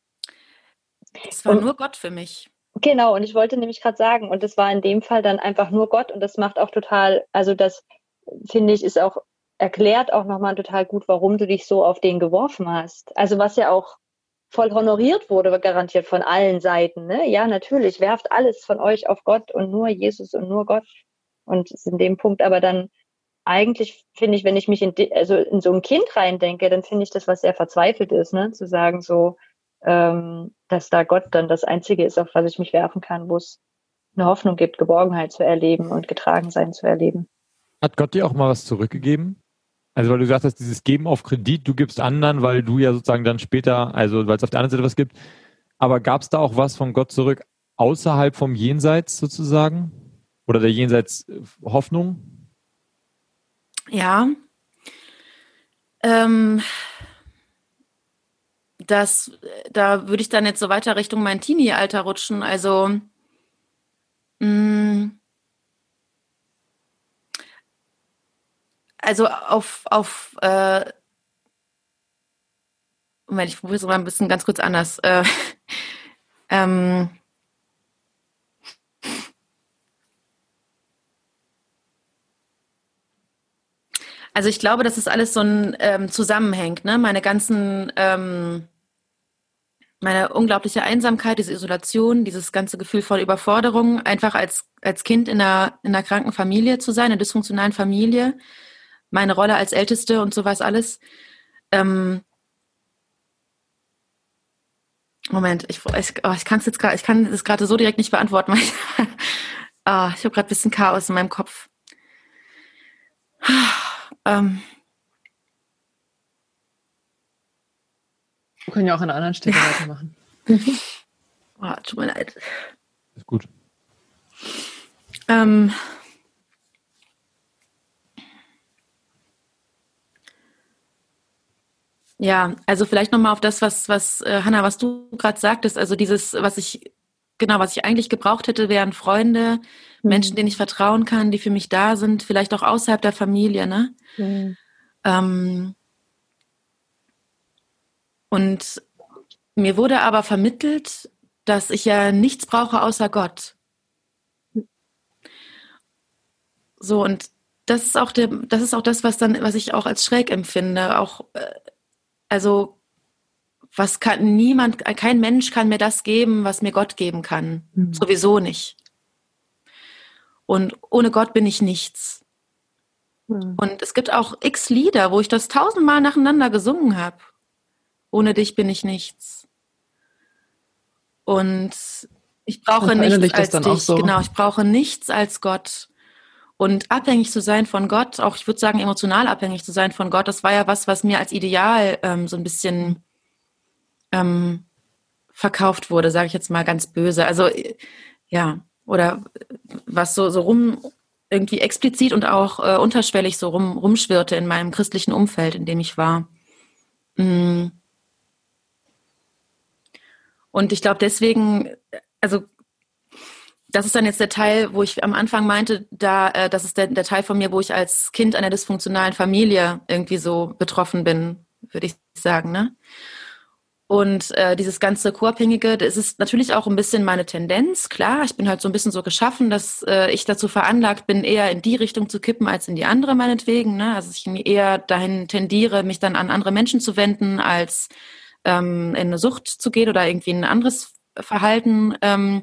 Das war Und- nur Gott für mich. Genau, und ich wollte nämlich gerade sagen, und das war in dem Fall dann einfach nur Gott und das macht auch total, also das finde ich, ist auch, erklärt auch nochmal total gut, warum du dich so auf den geworfen hast. Also was ja auch voll honoriert wurde, garantiert von allen Seiten, ne? Ja, natürlich, werft alles von euch auf Gott und nur Jesus und nur Gott. Und ist in dem Punkt aber dann eigentlich finde ich, wenn ich mich in, also in so ein Kind reindenke, dann finde ich das, was sehr verzweifelt ist, ne? Zu sagen so, ähm, dass da Gott dann das Einzige ist, auf was ich mich werfen kann, wo es eine Hoffnung gibt, Geborgenheit zu erleben und getragen sein zu erleben. Hat Gott dir auch mal was zurückgegeben? Also weil du gesagt hast, dieses Geben auf Kredit, du gibst anderen, weil du ja sozusagen dann später, also weil es auf der anderen Seite was gibt. Aber gab es da auch was von Gott zurück außerhalb vom Jenseits sozusagen? Oder der Jenseits Hoffnung? Ja. Ähm, das, da würde ich dann jetzt so weiter Richtung mein Teenie-Alter rutschen. Also, mh, also auf, auf, äh, Moment, ich probiere es mal ein bisschen ganz kurz anders. Äh, *laughs* ähm, Also ich glaube, dass es alles so ein ähm, zusammenhängt, ne? Meine ganzen, ähm, meine unglaubliche Einsamkeit, diese Isolation, dieses ganze Gefühl von Überforderung, einfach als, als Kind in einer, in einer kranken Familie zu sein, in einer dysfunktionalen Familie, meine Rolle als Älteste und sowas alles. Ähm, Moment, ich, ich, oh, ich kann es jetzt gerade, ich kann es gerade so direkt nicht beantworten, *laughs* weil ich, ah, ich habe gerade ein bisschen Chaos in meinem Kopf. Ähm, Wir können ja auch an einer anderen Stelle weitermachen. oh, *laughs* tut mir leid. Ist gut. Ähm, Ja, also vielleicht nochmal auf das, was, was äh, Hanna, was du gerade sagtest, also dieses, was ich genau, was ich eigentlich gebraucht hätte, wären Freunde, mhm. Menschen, denen ich vertrauen kann, die für mich da sind, vielleicht auch außerhalb der Familie, ne? Mhm. Ähm, und mir wurde aber vermittelt, dass ich ja nichts brauche außer Gott. So, und das ist auch der, das ist auch das, was dann, was ich auch als schräg empfinde. Auch, äh, also, was kann niemand, kein Mensch kann mir das geben, was mir Gott geben kann. Mhm. Sowieso nicht. Und ohne Gott bin ich nichts. Mhm. Und es gibt auch x Lieder, wo ich das tausendmal nacheinander gesungen habe. Ohne dich bin ich nichts. Und ich brauche nichts als dich. So. Genau, ich brauche nichts als Gott. Und abhängig zu sein von Gott, auch ich würde sagen emotional abhängig zu sein von Gott, das war ja was, was mir als Ideal ähm, so ein bisschen ähm, verkauft wurde, sage ich jetzt mal ganz böse. Also ja, oder was so, so rum irgendwie explizit und auch äh, unterschwellig so rum, rumschwirrte in meinem christlichen Umfeld, in dem ich war. Mm. Und ich glaube deswegen, also das ist dann jetzt der Teil, wo ich am Anfang meinte, da, äh, das ist der, der Teil von mir, wo ich als Kind einer dysfunktionalen Familie irgendwie so betroffen bin, würde ich sagen. Ne? Und äh, dieses ganze Co-Abhängige, das ist natürlich auch ein bisschen meine Tendenz. Klar, ich bin halt so ein bisschen so geschaffen, dass äh, ich dazu veranlagt bin, eher in die Richtung zu kippen als in die andere meinetwegen. Ne? Also ich eher dahin tendiere, mich dann an andere Menschen zu wenden, als ähm, in eine Sucht zu gehen oder irgendwie ein anderes Verhalten ähm,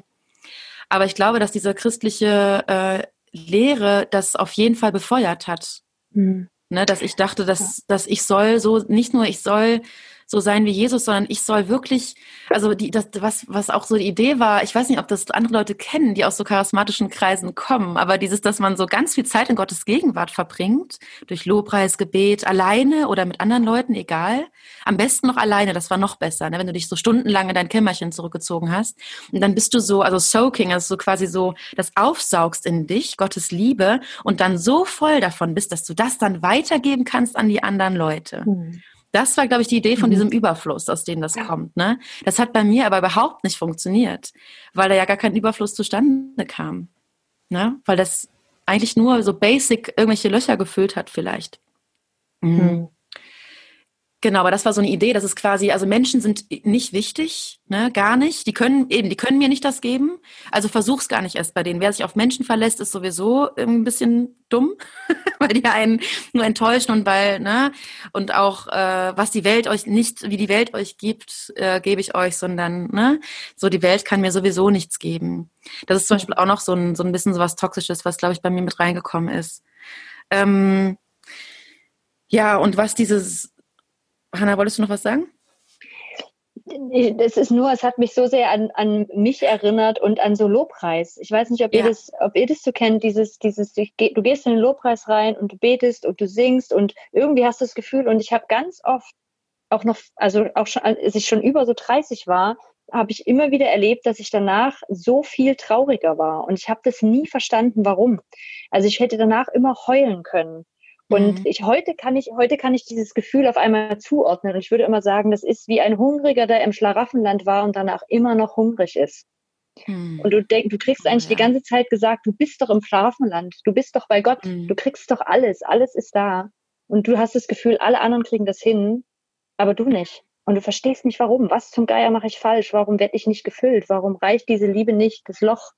aber ich glaube, dass diese christliche äh, Lehre das auf jeden Fall befeuert hat. Mhm. Ne, dass ich dachte, dass, dass ich soll so, nicht nur ich soll so sein wie Jesus, sondern ich soll wirklich, also die, das, was, was auch so die Idee war, ich weiß nicht, ob das andere Leute kennen, die aus so charismatischen Kreisen kommen, aber dieses, dass man so ganz viel Zeit in Gottes Gegenwart verbringt, durch Lobpreis, Gebet, alleine oder mit anderen Leuten, egal. Am besten noch alleine, das war noch besser, ne? wenn du dich so stundenlang in dein Kämmerchen zurückgezogen hast. Und dann bist du so, also soaking, also so quasi so, das aufsaugst in dich, Gottes Liebe, und dann so voll davon bist, dass du das dann weitergeben kannst an die anderen Leute. Mhm. Das war, glaube ich, die Idee von mhm. diesem Überfluss, aus dem das ja. kommt. Ne? Das hat bei mir aber überhaupt nicht funktioniert, weil da ja gar kein Überfluss zustande kam. Ne? Weil das eigentlich nur so basic irgendwelche Löcher gefüllt hat vielleicht. Mhm. Genau, aber das war so eine Idee, dass es quasi, also Menschen sind nicht wichtig, ne, gar nicht. Die können eben, die können mir nicht das geben. Also versuch's gar nicht erst bei denen. Wer sich auf Menschen verlässt, ist sowieso ein bisschen dumm, *laughs* weil die einen nur enttäuschen und weil, ne, und auch äh, was die Welt euch nicht, wie die Welt euch gibt, äh, gebe ich euch, sondern, ne, so die Welt kann mir sowieso nichts geben. Das ist zum Beispiel auch noch so ein, so ein bisschen so was Toxisches, was, glaube ich, bei mir mit reingekommen ist. Ähm, ja, und was dieses Hanna, wolltest du noch was sagen? Es ist nur, es hat mich so sehr an, an mich erinnert und an so Lobpreis. Ich weiß nicht, ob, ja. ihr, das, ob ihr das so kennt, dieses, dieses, du gehst in den Lobpreis rein und du betest und du singst und irgendwie hast du das Gefühl, und ich habe ganz oft auch noch, also auch schon, als ich schon über so 30 war, habe ich immer wieder erlebt, dass ich danach so viel trauriger war. Und ich habe das nie verstanden, warum. Also ich hätte danach immer heulen können. Und mhm. ich heute kann ich heute kann ich dieses Gefühl auf einmal zuordnen. Ich würde immer sagen, das ist wie ein Hungriger, der im Schlaraffenland war und danach immer noch hungrig ist. Mhm. Und du denkst, du kriegst eigentlich ja. die ganze Zeit gesagt, du bist doch im Schlaraffenland, du bist doch bei Gott, mhm. du kriegst doch alles, alles ist da. Und du hast das Gefühl, alle anderen kriegen das hin, aber du nicht. Und du verstehst nicht warum. Was zum Geier mache ich falsch? Warum werde ich nicht gefüllt? Warum reicht diese Liebe nicht, das Loch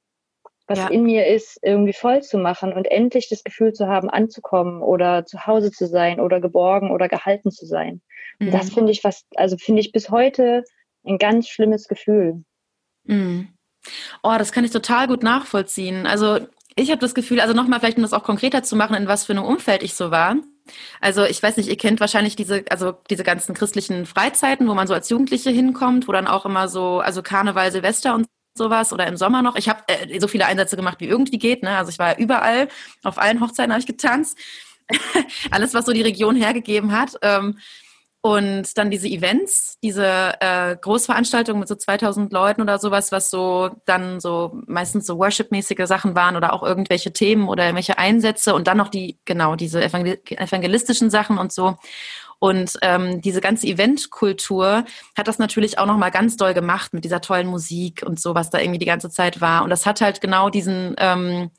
was ja. in mir ist, irgendwie voll zu machen und endlich das Gefühl zu haben, anzukommen oder zu Hause zu sein oder geborgen oder gehalten zu sein. Mhm. das finde ich was, also finde ich bis heute ein ganz schlimmes Gefühl. Mhm. Oh, das kann ich total gut nachvollziehen. Also ich habe das Gefühl, also nochmal vielleicht, um das auch konkreter zu machen, in was für einem Umfeld ich so war. Also ich weiß nicht, ihr kennt wahrscheinlich diese, also diese ganzen christlichen Freizeiten, wo man so als Jugendliche hinkommt, wo dann auch immer so, also Karneval, Silvester und sowas oder im Sommer noch. Ich habe äh, so viele Einsätze gemacht, wie irgendwie geht. Ne? Also ich war überall, auf allen Hochzeiten habe ich getanzt. *laughs* Alles, was so die Region hergegeben hat. Ähm, und dann diese Events, diese äh, Großveranstaltungen mit so 2000 Leuten oder sowas, was so dann so meistens so Worship-mäßige Sachen waren oder auch irgendwelche Themen oder irgendwelche Einsätze und dann noch die, genau, diese evangelistischen Sachen und so. Und ähm, diese ganze Eventkultur hat das natürlich auch nochmal ganz doll gemacht mit dieser tollen Musik und so, was da irgendwie die ganze Zeit war. Und das hat halt genau diesen, ähm,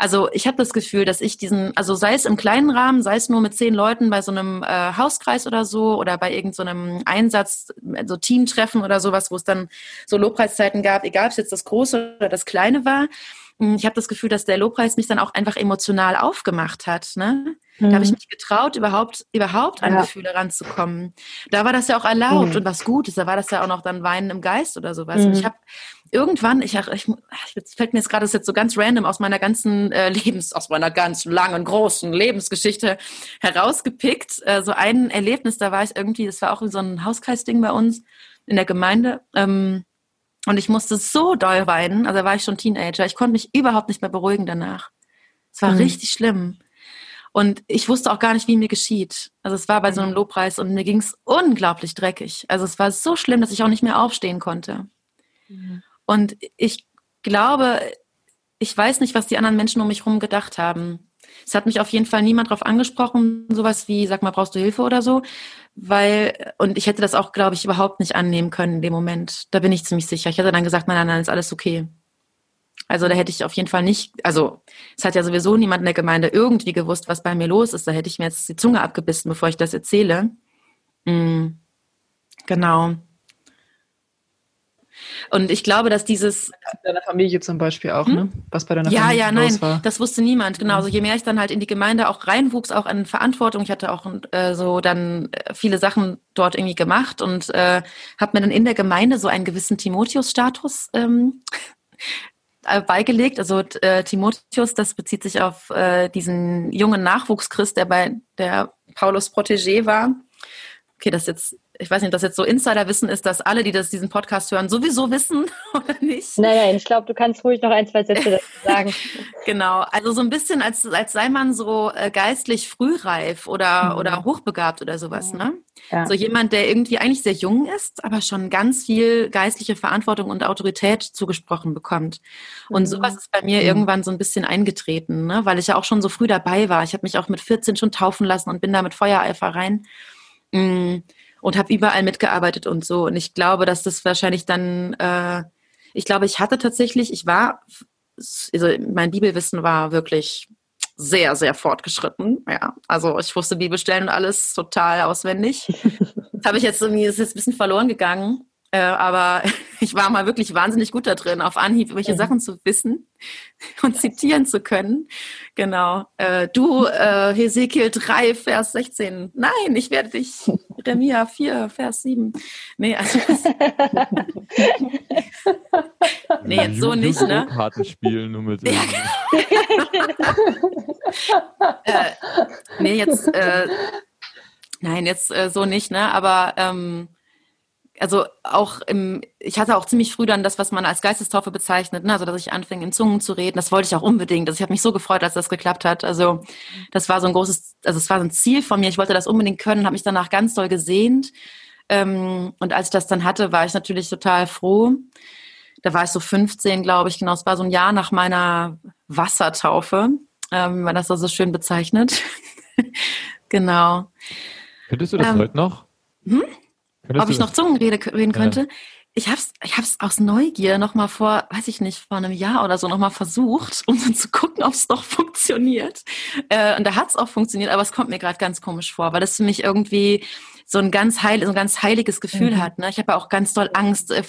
also ich habe das Gefühl, dass ich diesen, also sei es im kleinen Rahmen, sei es nur mit zehn Leuten bei so einem äh, Hauskreis oder so oder bei irgendeinem so Einsatz, so also Teamtreffen oder sowas, wo es dann so Lobpreiszeiten gab, egal ob es jetzt das Große oder das Kleine war, ich habe das Gefühl, dass der Lobpreis mich dann auch einfach emotional aufgemacht hat. Ne? Mhm. Da habe ich mich getraut, überhaupt, überhaupt an ja. Gefühle ranzukommen. Da war das ja auch erlaubt mhm. und was Gutes. Da war das ja auch noch dann Weinen im Geist oder sowas. Mhm. Und ich habe irgendwann, ich, ich, ich fällt mir jetzt gerade das jetzt so ganz random aus meiner ganzen äh, Lebens, aus meiner ganz langen, großen Lebensgeschichte herausgepickt. Äh, so ein Erlebnis, da war ich irgendwie, das war auch so ein Hauskreisding bei uns in der Gemeinde. Ähm, und ich musste so doll weinen, also da war ich schon Teenager, ich konnte mich überhaupt nicht mehr beruhigen danach. Es war mhm. richtig schlimm. Und ich wusste auch gar nicht, wie mir geschieht. Also es war bei so einem mhm. Lobpreis und mir ging es unglaublich dreckig. Also es war so schlimm, dass ich auch nicht mehr aufstehen konnte. Mhm. Und ich glaube, ich weiß nicht, was die anderen Menschen um mich herum gedacht haben. Es hat mich auf jeden Fall niemand darauf angesprochen, sowas wie, sag mal, brauchst du Hilfe oder so, weil, und ich hätte das auch, glaube ich, überhaupt nicht annehmen können in dem Moment. Da bin ich ziemlich sicher. Ich hätte dann gesagt, nein, nein, nein, ist alles okay. Also da hätte ich auf jeden Fall nicht, also es hat ja sowieso niemand in der Gemeinde irgendwie gewusst, was bei mir los ist. Da hätte ich mir jetzt die Zunge abgebissen, bevor ich das erzähle. Mhm. Genau. Und ich glaube, dass dieses. Deiner Familie zum Beispiel auch, hm? ne? Was bei deiner ja, Familie Ja, ja, nein, war. das wusste niemand. Genau. Also je mehr ich dann halt in die Gemeinde auch reinwuchs, auch an Verantwortung. Ich hatte auch äh, so dann äh, viele Sachen dort irgendwie gemacht und äh, habe mir dann in der Gemeinde so einen gewissen Timotheus-Status ähm, äh, beigelegt. Also äh, Timotheus, das bezieht sich auf äh, diesen jungen Nachwuchschrist, der bei der Paulus Protégé war. Okay, das ist jetzt ich weiß nicht, ob das jetzt so Insiderwissen ist, dass alle, die das, diesen Podcast hören, sowieso wissen *laughs* oder nicht. Nein, nein, ich glaube, du kannst ruhig noch ein, zwei Sätze dazu *laughs* sagen. genau, also so ein bisschen, als, als sei man so äh, geistlich frühreif oder, mhm. oder hochbegabt oder sowas, ne? Ja. So jemand, der irgendwie eigentlich sehr jung ist, aber schon ganz viel geistliche Verantwortung und Autorität zugesprochen bekommt. Und mhm. sowas ist bei mir mhm. irgendwann so ein bisschen eingetreten, ne? weil ich ja auch schon so früh dabei war. Ich habe mich auch mit 14 schon taufen lassen und bin da mit Feuereifer rein. Mhm und habe überall mitgearbeitet und so. Und ich glaube, dass das wahrscheinlich dann, äh, ich glaube, ich hatte tatsächlich, ich war, also mein Bibelwissen war wirklich sehr, sehr fortgeschritten. Ja, also ich wusste Bibelstellen und alles total auswendig. *laughs* Das habe ich jetzt irgendwie, ist jetzt ein bisschen verloren gegangen. Äh, aber *laughs* ich war mal wirklich wahnsinnig gut da drin, auf Anhieb welche mhm. Sachen zu wissen *laughs* und zitieren zu können. Genau. Äh, du, äh, Hesekiel 3, Vers 16. Nein, ich werde dich. *laughs* Remia 4, Vers 7. Nee, also. nee, jetzt so nicht, ne? Karten spielen nur mit. äh, nee, jetzt. Äh, nein, jetzt äh, so nicht, ne? Aber. Ähm, also auch im, ich hatte auch ziemlich früh dann das, was man als Geistestaufe bezeichnet, ne? also dass ich anfing in Zungen zu reden. Das wollte ich auch unbedingt. Also ich habe mich so gefreut, als das geklappt hat. Also das war so ein großes, also es war so ein Ziel von mir. Ich wollte das unbedingt können, habe mich danach ganz doll gesehnt. Ähm, und als ich das dann hatte, war ich natürlich total froh. Da war ich so 15, glaube ich, genau. Es war so ein Jahr nach meiner Wassertaufe, ähm, wie man das so schön bezeichnet. *laughs* genau. Könntest du das ähm, heute noch? Hm? Ob ich noch Zungenrede reden könnte. Ja. Ich habe es ich hab's aus Neugier noch mal vor, weiß ich nicht, vor einem Jahr oder so noch mal versucht, *laughs* um dann zu gucken, ob es doch funktioniert. Äh, und da hat es auch funktioniert, aber es kommt mir gerade ganz komisch vor, weil das für mich irgendwie so ein ganz heil, so ein ganz heiliges Gefühl mhm. hat. Ne? Ich habe auch ganz doll Angst äh,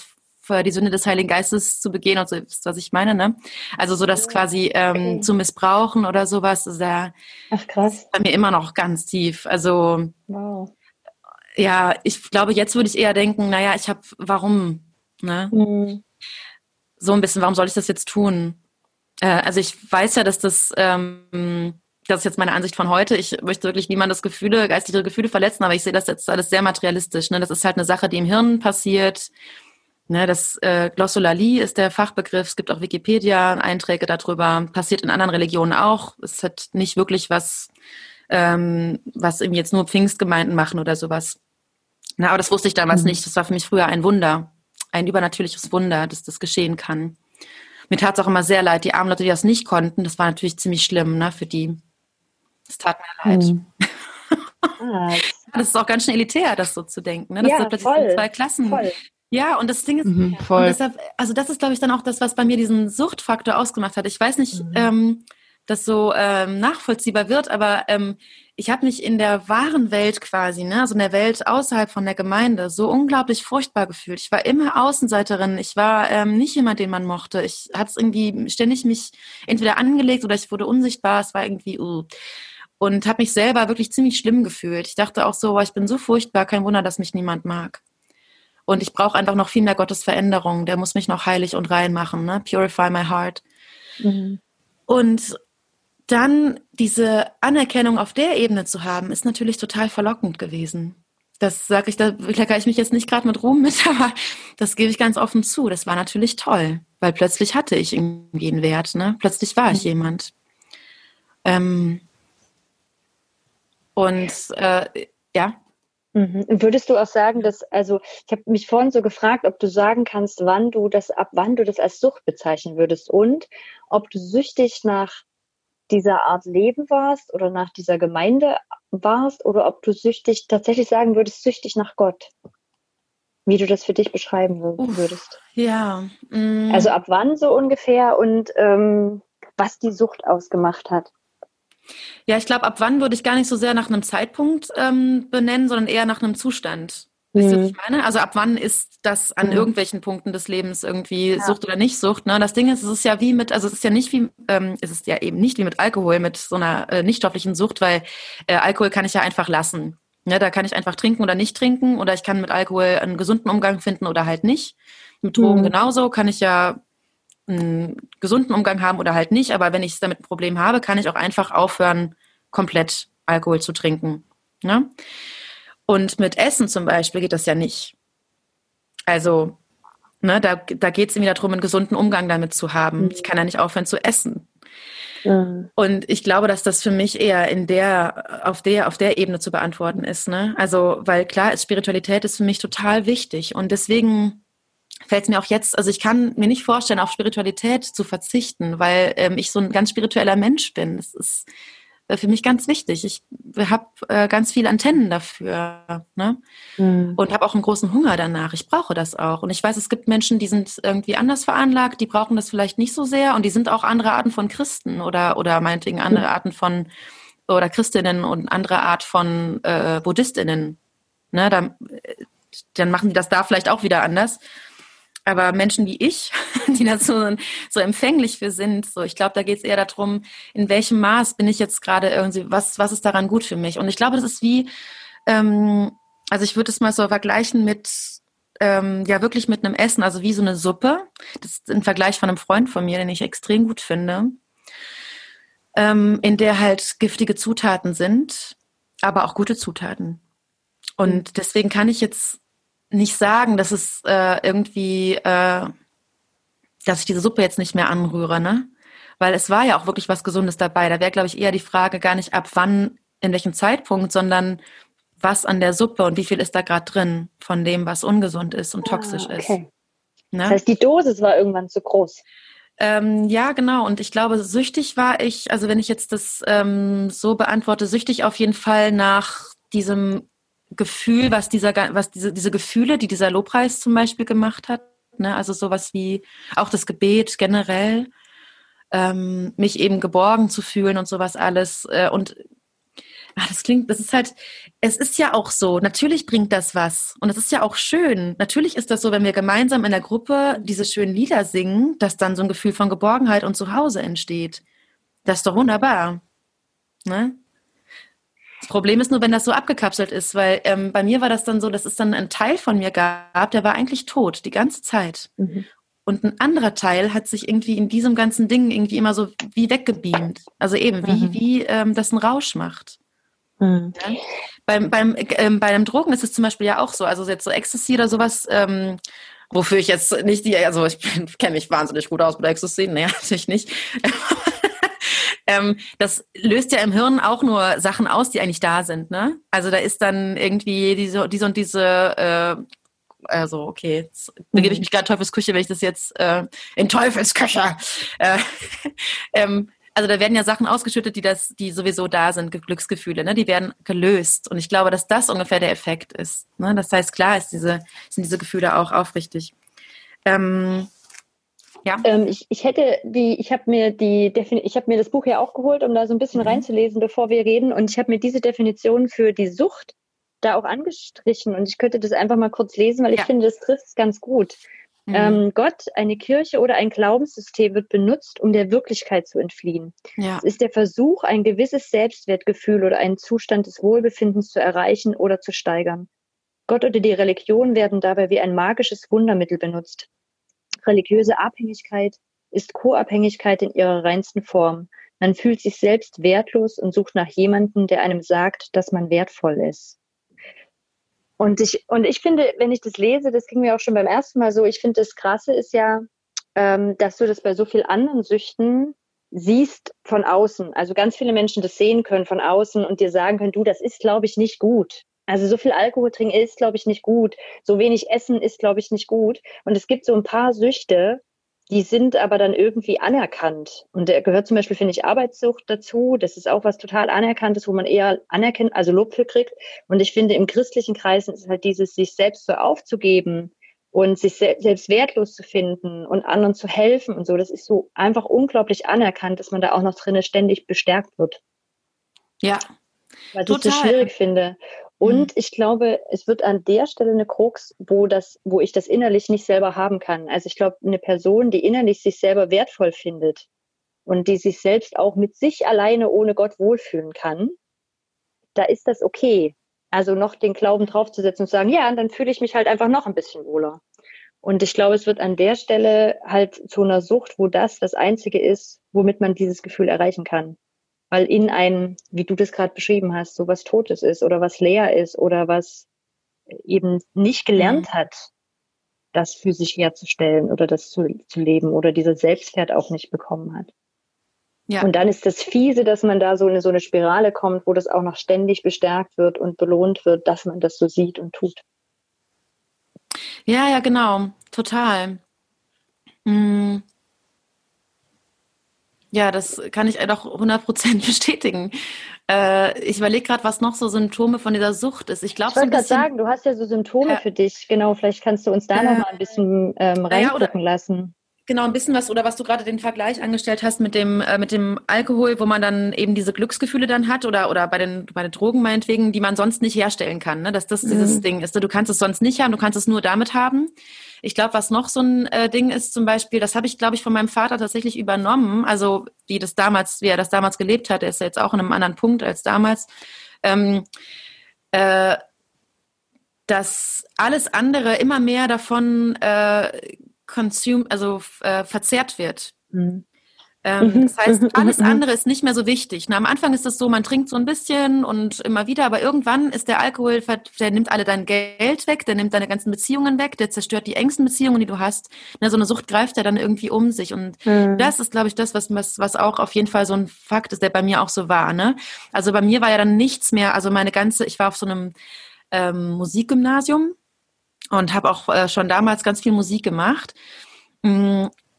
vor die Sünde des Heiligen Geistes zu begehen und so, was ich meine, ne? Also so das quasi ähm, okay. zu missbrauchen oder sowas, ist ja Ach, krass. bei mir immer noch ganz tief. Also wow ja, ich glaube, jetzt würde ich eher denken, naja, ich habe, warum? Ne? Mhm. So ein bisschen, warum soll ich das jetzt tun? Äh, also ich weiß ja, dass das, ähm, das ist jetzt meine Ansicht von heute. Ich möchte wirklich niemandes Gefühle, geistige Gefühle verletzen, aber ich sehe das jetzt alles sehr materialistisch. Ne? Das ist halt eine Sache, die im Hirn passiert. Ne, das äh, Glossolalie ist der Fachbegriff. Es gibt auch Wikipedia-Einträge darüber. Passiert in anderen Religionen auch. Es hat nicht wirklich was ähm, was eben jetzt nur Pfingstgemeinden machen oder sowas. Na, aber das wusste ich damals mhm. nicht. Das war für mich früher ein Wunder, ein übernatürliches Wunder, dass das geschehen kann. Mir tat es auch immer sehr leid. Die armen Leute, die das nicht konnten, das war natürlich ziemlich schlimm ne, für die. Es tat mir leid. Mhm. *laughs* Das ist auch ganz schön elitär, das so zu denken. Ne? Das ja, plötzlich voll, zwei Klassen. Voll. Ja, und das Ding ist, Mhm, voll. deshalb, also das ist, glaube ich, dann auch das, was bei mir diesen Suchtfaktor ausgemacht hat. Ich weiß nicht, Mhm. ähm, das so ähm, nachvollziehbar wird, aber ähm, ich habe mich in der wahren Welt quasi, ne, also in der Welt außerhalb von der Gemeinde, so unglaublich furchtbar gefühlt. Ich war immer Außenseiterin. Ich war ähm, nicht jemand, den man mochte. Ich hatte irgendwie ständig mich entweder angelegt oder ich wurde unsichtbar. Es war irgendwie uh. und habe mich selber wirklich ziemlich schlimm gefühlt. Ich dachte auch so, boah, ich bin so furchtbar, kein Wunder, dass mich niemand mag. Und ich brauche einfach noch viel mehr Gottes Veränderung. Der muss mich noch heilig und rein machen, ne? Purify my heart. Mhm. Und dann diese Anerkennung auf der Ebene zu haben, ist natürlich total verlockend gewesen. Das sage ich, da kleckere ich mich jetzt nicht gerade mit Ruhm mit, *laughs* aber das gebe ich ganz offen zu. Das war natürlich toll, weil plötzlich hatte ich irgendwie einen Wert, ne? Plötzlich war ich jemand. Ähm, und äh, ja, Mhm. Würdest du auch sagen, dass, also ich habe mich vorhin so gefragt, ob du sagen kannst, wann du das, ab wann du das als Sucht bezeichnen würdest und ob du süchtig nach dieser Art Leben warst oder nach dieser Gemeinde warst oder ob du süchtig, tatsächlich sagen würdest, süchtig nach Gott. Wie du das für dich beschreiben wür- Uff. würdest. ja. mm. Also ab wann so ungefähr und ähm, was die Sucht ausgemacht hat. Ja, ich glaube, ab wann würde ich gar nicht so sehr nach einem Zeitpunkt ähm, benennen, sondern eher nach einem Zustand. Wisst ihr, was Mhm. ich meine? Also ab wann ist das an Mhm. irgendwelchen Punkten des Lebens irgendwie Ja. Sucht oder nicht Sucht? Ne? Das Ding ist, es ist ja wie mit, also es ist ja nicht wie, ähm, es ist ja eben nicht wie mit Alkohol, mit so einer äh, nichtstofflichen Sucht, weil äh, Alkohol kann ich ja einfach lassen. Ne? Da kann ich einfach trinken oder nicht trinken oder ich kann mit Alkohol einen gesunden Umgang finden oder halt nicht. Mit Drogen Mhm. genauso kann ich ja einen gesunden Umgang haben oder halt nicht, aber wenn ich damit ein Problem habe, kann ich auch einfach aufhören, komplett Alkohol zu trinken. Ne? Und mit Essen zum Beispiel geht das ja nicht. Also, ne, da, da geht es irgendwie darum, einen gesunden Umgang damit zu haben. Mhm. Ich kann ja nicht aufhören zu essen. Mhm. Und ich glaube, dass das für mich eher in der, auf der, auf der Ebene zu beantworten ist. Ne? Also, weil klar ist, Spiritualität ist für mich total wichtig. Und deswegen fällt es mir auch jetzt, also ich kann mir nicht vorstellen, auf Spiritualität zu verzichten, weil ähm, ich so ein ganz spiritueller Mensch bin. Das ist für mich ganz wichtig. Ich habe äh, ganz viele Antennen dafür. Ne? Mhm. und habe auch einen großen Hunger danach. Ich brauche das auch. Und ich weiß, es gibt Menschen, die sind irgendwie anders veranlagt, die brauchen das vielleicht nicht so sehr und die sind auch andere Arten von Christen oder, oder meinetwegen andere Arten von oder Christinnen und andere Art von äh, Buddhistinnen. Ne, dann, dann machen die das da vielleicht auch wieder anders. Aber Menschen wie ich, *laughs* die dazu so empfänglich für sind, so ich glaube, da geht es eher darum, in welchem Maß bin ich jetzt gerade irgendwie, was, was ist daran gut für mich? Und ich glaube, das ist wie, ähm, also ich würde es mal so vergleichen mit, ähm, ja wirklich mit einem Essen, also wie so eine Suppe. Das ist ein Vergleich von einem Freund von mir, den ich extrem gut finde, ähm, in der halt giftige Zutaten sind, aber auch gute Zutaten. Und deswegen kann ich jetzt nicht sagen, dass es äh, irgendwie, äh, dass ich diese Suppe jetzt nicht mehr anrühre, ne? Weil es war ja auch wirklich was Gesundes dabei. Da wäre, glaube ich, eher die Frage gar nicht ab wann, in welchem Zeitpunkt, sondern was an der Suppe und wie viel ist da gerade drin von dem, was ungesund ist und toxisch Ah, ist. okay. Ne? Das heißt, die Dosis war irgendwann zu groß. Ähm, ja, genau. Und ich glaube, süchtig war ich, also wenn ich jetzt das ähm, so beantworte, süchtig auf jeden Fall nach diesem Gefühl, was dieser, was diese, diese Gefühle, die dieser Lobpreis zum Beispiel gemacht hat, ne? also sowas wie auch das Gebet generell, ähm, mich eben geborgen zu fühlen und sowas alles. Äh, und ach, das klingt, das ist halt, es ist ja auch so, natürlich bringt das was. Und es ist ja auch schön. Natürlich ist das so, wenn wir gemeinsam in der Gruppe diese schönen Lieder singen, dass dann so ein Gefühl von Geborgenheit und Zuhause entsteht. Das ist doch wunderbar. Ne? Das Problem ist nur, wenn das so abgekapselt ist, weil ähm, bei mir war das dann so, dass es dann einen Teil von mir gab, der war eigentlich tot, die ganze Zeit. Mhm. Und ein anderer Teil hat sich irgendwie in diesem ganzen Ding irgendwie immer so wie weggebeamt. Also eben, wie, Mhm. wie ähm, das einen Rausch macht. Mhm. Beim, beim, ähm, bei einem Drogen ist es zum Beispiel ja auch so, also jetzt so Ecstasy oder sowas, ähm, wofür ich jetzt nicht die, also ich *laughs* kenne mich wahnsinnig gut aus mit Ecstasy, *laughs* nee, natürlich nicht. Ähm, das löst ja im Hirn auch nur Sachen aus, die eigentlich da sind, ne? Also da ist dann irgendwie diese, diese und diese, äh, also okay, jetzt begebe ich mich gerade Teufelsküche, wenn ich das jetzt äh, in Teufelsküche. Äh, *laughs* ähm, also da werden ja Sachen ausgeschüttet, die das, die sowieso da sind, Glücksgefühle, ne? Die werden gelöst. Und ich glaube, dass das ungefähr der Effekt ist. Ne? Das heißt, klar ist diese, sind diese Gefühle auch aufrichtig. Ähm, ja. Ähm, ich, ich hätte die, ich habe mir die ich habe mir das Buch ja auch geholt, um da so ein bisschen mhm. reinzulesen, bevor wir reden. Und ich habe mir diese Definition für die Sucht da auch angestrichen und ich könnte das einfach mal kurz lesen, weil ich finde, das trifft es ganz gut. Mhm. Ähm, Gott, eine Kirche oder ein Glaubenssystem wird benutzt, um der Wirklichkeit zu entfliehen. Ja. Es ist der Versuch, ein gewisses Selbstwertgefühl oder einen Zustand des Wohlbefindens zu erreichen oder zu steigern. Gott oder die Religion werden dabei wie ein magisches Wundermittel benutzt. Religiöse Abhängigkeit ist Co-Abhängigkeit in ihrer reinsten Form. Man fühlt sich selbst wertlos und sucht nach jemandem, der einem sagt, dass man wertvoll ist. Und ich, und ich finde, wenn ich das lese, das ging mir auch schon beim ersten Mal so, ich finde, das Krasse ist ja, ähm, dass du das bei so vielen anderen Süchten siehst von außen. Also ganz viele Menschen das sehen können von außen und dir sagen können, du, das ist, glaube ich, nicht gut. Also so viel Alkohol trinken ist, glaube ich, nicht gut. So wenig Essen ist, glaube ich, nicht gut. Und es gibt so ein paar Süchte, die sind aber dann irgendwie anerkannt. Und da gehört zum Beispiel, finde ich, Arbeitssucht dazu. Das ist auch was total Anerkanntes, wo man eher anerkennt, also Lob für kriegt. Und ich finde, im christlichen Kreisen ist halt dieses, sich selbst so aufzugeben und sich se selbst wertlos zu finden und anderen zu helfen und so. Das ist so einfach unglaublich anerkannt, dass man da auch noch drinnen ständig bestärkt wird. Ja. Total. ich so schwierig finde. Und mhm. ich glaube, es wird an der Stelle eine Krux, wo das, wo ich das innerlich nicht selber haben kann. Also ich glaube, eine Person, die innerlich sich selber wertvoll findet und die sich selbst auch mit sich alleine ohne Gott wohlfühlen kann, da ist das okay. Also noch den Glauben draufzusetzen und zu sagen, ja, dann fühle ich mich halt einfach noch ein bisschen wohler. Und ich glaube, es wird an der Stelle halt zu einer Sucht, wo das das Einzige ist, womit man dieses Gefühl erreichen kann weil in einem, wie du das gerade beschrieben hast, so was Totes ist oder was leer ist oder was eben nicht gelernt mhm. hat, das für sich herzustellen oder das zu, zu leben oder dieser Selbstwert auch nicht bekommen hat. Ja. Und dann ist das fiese, dass man da so in so eine Spirale kommt, wo das auch noch ständig bestärkt wird und belohnt wird, dass man das so sieht und tut. Ja, ja, genau, total. Mhm. Ja, das kann ich doch 100% *laughs* bestätigen. Äh, ich überlege gerade, was noch so Symptome von dieser Sucht ist. Ich glaube, ich wollte so gerade sagen, du hast ja so Symptome äh, für dich. Genau, vielleicht kannst du uns da äh, noch mal ein bisschen ähm, reingucken ja, lassen. Genau, ein bisschen was, oder was du gerade den Vergleich angestellt hast mit dem, äh, mit dem Alkohol, wo man dann eben diese Glücksgefühle dann hat, oder, oder bei den, bei den Drogen meinetwegen, die man sonst nicht herstellen kann, ne? dass das dieses mhm. Ding ist. Du kannst es sonst nicht haben, du kannst es nur damit haben. Ich glaube, was noch so ein äh, Ding ist, zum Beispiel, das habe ich, glaube ich, von meinem Vater tatsächlich übernommen, also wie das damals, wie er das damals gelebt hat, er ist ja jetzt auch in einem anderen Punkt als damals. Ähm, äh, dass alles andere immer mehr davon äh, consume, also äh, verzehrt wird. Mhm. Ähm, mhm. das heißt, alles mhm. andere ist nicht mehr so wichtig. Na, am Anfang ist es so, man trinkt so ein bisschen und immer wieder, aber irgendwann ist der Alkohol, der nimmt alle dein Geld weg, der nimmt deine ganzen Beziehungen weg, der zerstört die engsten Beziehungen, die du hast. Na, so eine Sucht greift ja dann irgendwie um sich. Und mhm. das ist, glaube ich, das, was, was, was auch auf jeden Fall so ein Fakt ist, der bei mir auch so war. Ne? Also bei mir war ja dann nichts mehr, also meine ganze, ich war auf so einem ähm, Musikgymnasium und habe auch äh, schon damals ganz viel Musik gemacht.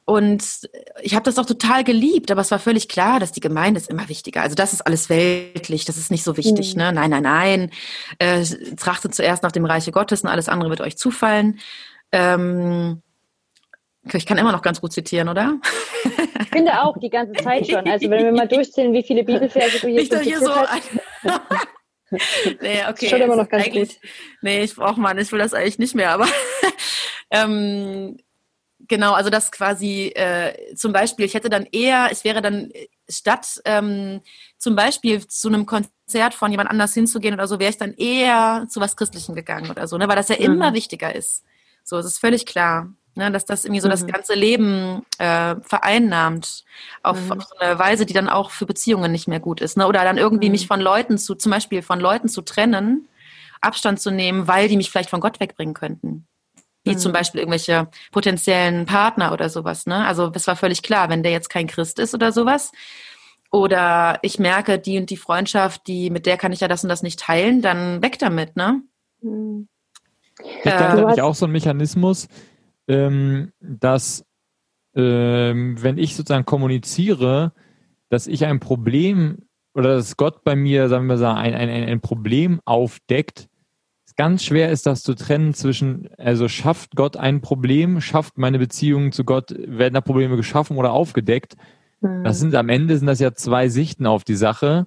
Und ich habe das auch total geliebt, aber es war völlig klar, dass die Gemeinde ist immer wichtiger. Also das ist alles weltlich, das ist nicht so wichtig. Mhm. Ne? Nein, nein, nein. Äh, trachtet zuerst nach dem Reiche Gottes und alles andere wird euch zufallen. Ähm, ich kann immer noch ganz gut zitieren, oder? Ich finde auch die ganze Zeit schon. Also wenn wir mal durchzählen, wie viele Bibelverse du hier, ich hier so hast. *laughs* nee, okay. Schon immer noch ganz gut. Nee, ich brauche mal, ich will das eigentlich nicht mehr, aber *laughs* ähm, Genau, also das quasi äh, zum Beispiel, ich hätte dann eher, ich wäre dann statt ähm, zum Beispiel zu einem Konzert von jemand anders hinzugehen oder so, wäre ich dann eher zu was Christlichem gegangen oder so, ne? weil das ja mhm. immer wichtiger ist. So, es ist völlig klar, ne? dass das irgendwie so mhm. das ganze Leben äh, vereinnahmt auf, mhm. auf, so eine Weise, die dann auch für Beziehungen nicht mehr gut ist. Ne? Oder dann irgendwie mich mhm. von Leuten zu, zum Beispiel von Leuten zu trennen, Abstand zu nehmen, weil die mich vielleicht von Gott wegbringen könnten wie mhm. zum Beispiel irgendwelche potenziellen Partner oder sowas. Ne? Also es war völlig klar, wenn der jetzt kein Christ ist oder sowas, oder ich merke, die und die Freundschaft, die, mit der kann ich ja das und das nicht teilen, dann weg damit, ne? Mhm. Ich da habe auch so einen Mechanismus, ähm, dass ähm, wenn ich sozusagen kommuniziere, dass ich ein Problem oder dass Gott bei mir, sagen wir mal, ein, ein, ein Problem aufdeckt, ganz schwer ist das zu trennen zwischen, also schafft Gott ein Problem, schafft meine Beziehung zu Gott, werden da Probleme geschaffen oder aufgedeckt. Mhm. Das sind am Ende sind das ja zwei Sichten auf die Sache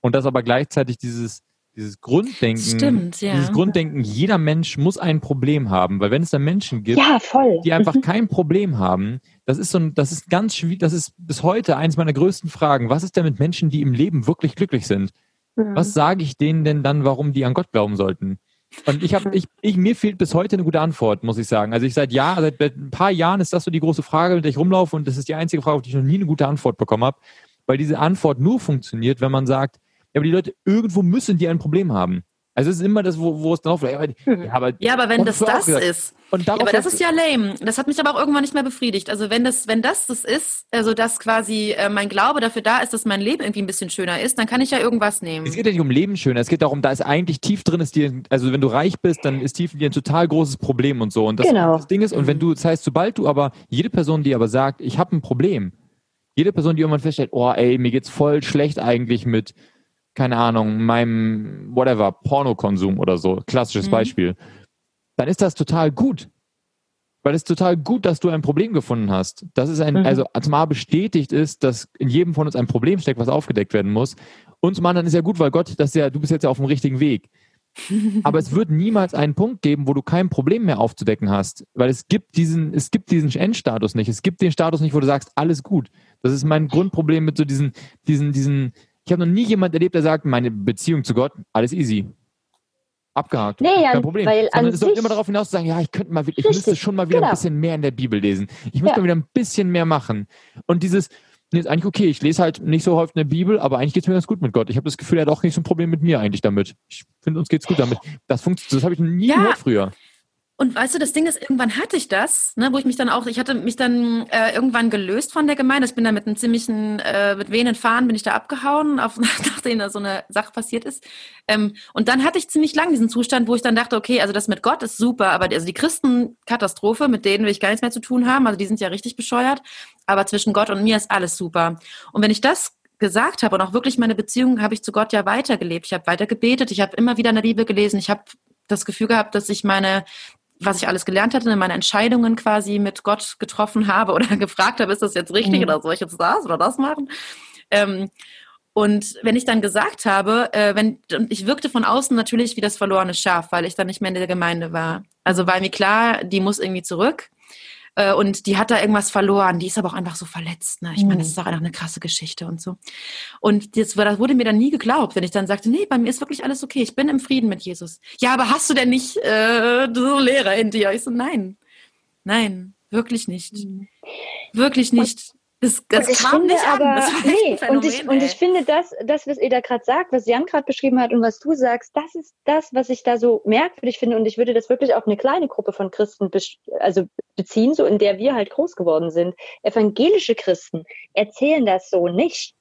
und das aber gleichzeitig dieses dieses Grunddenken, Stimmt, ja. dieses Grunddenken, jeder Mensch muss ein Problem haben, weil wenn es da Menschen gibt, ja, die einfach mhm. kein Problem haben, das ist so ein, das ist ganz schwierig, das ist bis heute eines meiner größten Fragen. Was ist denn mit Menschen, die im Leben wirklich glücklich sind? Mhm. Was sage ich denen denn dann, warum die an Gott glauben sollten? Und ich habe, *laughs* ich, ich, mir fehlt bis heute eine gute Antwort, muss ich sagen. Also ich seit Jahr, seit ein paar Jahren ist das so die große Frage, mit der ich rumlaufe und das ist die einzige Frage, auf die ich noch nie eine gute Antwort bekommen habe, weil diese Antwort nur funktioniert, wenn man sagt, ja, aber die Leute, irgendwo müssen die ein Problem haben. Also es ist immer das, wo, wo es drauf ja, ja, aber, ja, aber wenn das das ist, und ja, aber das ist ja lame. Das hat mich aber auch irgendwann nicht mehr befriedigt. Also wenn das, wenn das das ist, also dass quasi äh, mein Glaube dafür da ist, dass mein Leben irgendwie ein bisschen schöner ist, dann kann ich ja irgendwas nehmen. Es geht ja nicht um Leben schöner. Es geht darum, da ist eigentlich tief drin ist dir, also wenn du reich bist, dann ist tief in dir ein total großes Problem und so. Und das, genau. das Ding ist, und wenn du, das heißt, sobald du aber jede Person, die aber sagt, ich habe ein Problem, jede Person, die irgendwann feststellt, oh ey, mir geht's voll schlecht eigentlich mit keine Ahnung, meinem, whatever, Pornokonsum oder so, klassisches mhm. Beispiel, dann ist das total gut. Weil es total gut, dass du ein Problem gefunden hast. Das ist ein, mhm. also zumal bestätigt ist, dass in jedem von uns ein Problem steckt, was aufgedeckt werden muss. Und zum anderen ist ja gut, weil Gott, das ja, du bist jetzt ja auf dem richtigen Weg. *laughs* Aber es wird niemals einen Punkt geben, wo du kein Problem mehr aufzudecken hast. Weil es gibt diesen, es gibt diesen Endstatus nicht. Es gibt den Status nicht, wo du sagst, alles gut. Das ist mein Grundproblem mit so diesen, diesen, diesen, ich habe noch nie jemand erlebt, der sagt, meine Beziehung zu Gott, alles easy. Abgehakt. Nee, ja, kein Problem. Weil Sondern es sollte immer darauf hinaus zu sagen, ja, ich könnte mal, ich müsste schon mal wieder genau. ein bisschen mehr in der Bibel lesen. Ich müsste ja. mal wieder ein bisschen mehr machen. Und dieses, nee, ist eigentlich okay, ich lese halt nicht so häufig eine Bibel, aber eigentlich geht es mir ganz gut mit Gott. Ich habe das Gefühl, er hat auch nicht so ein Problem mit mir eigentlich damit. Ich finde, uns geht's gut damit. Das funktioniert, das habe ich nie ja. gehört früher. Und weißt du, das Ding ist, irgendwann hatte ich das, ne, wo ich mich dann auch, ich hatte mich dann äh, irgendwann gelöst von der Gemeinde. Ich bin da mit einem ziemlichen, äh, mit wehenden Fahnen bin ich da abgehauen, auf, *laughs* nachdem da so eine Sache passiert ist. Ähm, und dann hatte ich ziemlich lang diesen Zustand, wo ich dann dachte, okay, also das mit Gott ist super, aber die, also die Christenkatastrophe, mit denen will ich gar nichts mehr zu tun haben. Also die sind ja richtig bescheuert. Aber zwischen Gott und mir ist alles super. Und wenn ich das gesagt habe und auch wirklich meine Beziehung habe ich zu Gott ja weitergelebt. Ich habe weiter gebetet, ich habe immer wieder in der Bibel gelesen, ich habe das Gefühl gehabt, dass ich meine was ich alles gelernt hatte, meine Entscheidungen quasi mit Gott getroffen habe oder *laughs* gefragt habe, ist das jetzt richtig mhm. oder soll ich jetzt das oder das machen? Ähm, und wenn ich dann gesagt habe, äh, wenn ich wirkte von außen natürlich wie das verlorene Schaf, weil ich dann nicht mehr in der Gemeinde war. Also war mir klar, die muss irgendwie zurück. Äh, und die hat da irgendwas verloren. Die ist aber auch einfach so verletzt. Ne? Ich meine, das ist auch einfach eine krasse Geschichte und so. Und das, das wurde mir dann nie geglaubt, wenn ich dann sagte, nee, bei mir ist wirklich alles okay. Ich bin im Frieden mit Jesus. Ja, aber hast du denn nicht äh, so Lehrer in dir? Ich so, nein, nein, wirklich nicht. Mhm. Wirklich nicht. Das, das ich kam nicht aber, an. nee, Phänomen, und ich, und ich finde, das, das, was Eda gerade sagt, was Jan gerade beschrieben hat und was du sagst, das ist das, was ich da so merkwürdig finde. Und ich würde das wirklich auf eine kleine Gruppe von Christen be also beziehen, so in der wir halt groß geworden sind. Evangelische Christen erzählen das so nicht.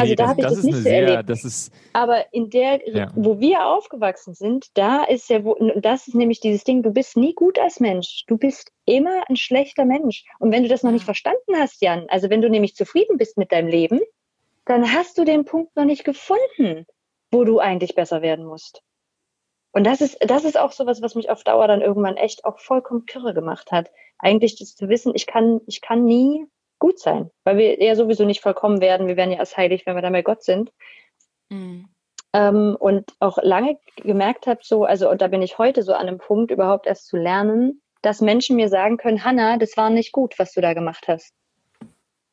Also nee, da habe ich das, das nicht so sehr, erlebt. Ist, Aber in der, ja. wo wir aufgewachsen sind, da ist ja, wo, das ist nämlich dieses Ding, du bist nie gut als Mensch. Du bist immer ein schlechter Mensch. Und wenn du das noch nicht verstanden hast, Jan, also wenn du nämlich zufrieden bist mit deinem Leben, dann hast du den Punkt noch nicht gefunden, wo du eigentlich besser werden musst. Und das ist, das ist auch sowas, was mich auf Dauer dann irgendwann echt auch vollkommen kirre gemacht hat. Eigentlich das zu wissen, ich kann, ich kann nie gut sein, weil wir ja sowieso nicht vollkommen werden. Wir werden ja erst heilig, wenn wir dann bei Gott sind. Mhm. Ähm, und auch lange gemerkt habe, so, also, und da bin ich heute so an einem Punkt, überhaupt erst zu lernen, dass Menschen mir sagen können, Hanna, das war nicht gut, was du da gemacht hast.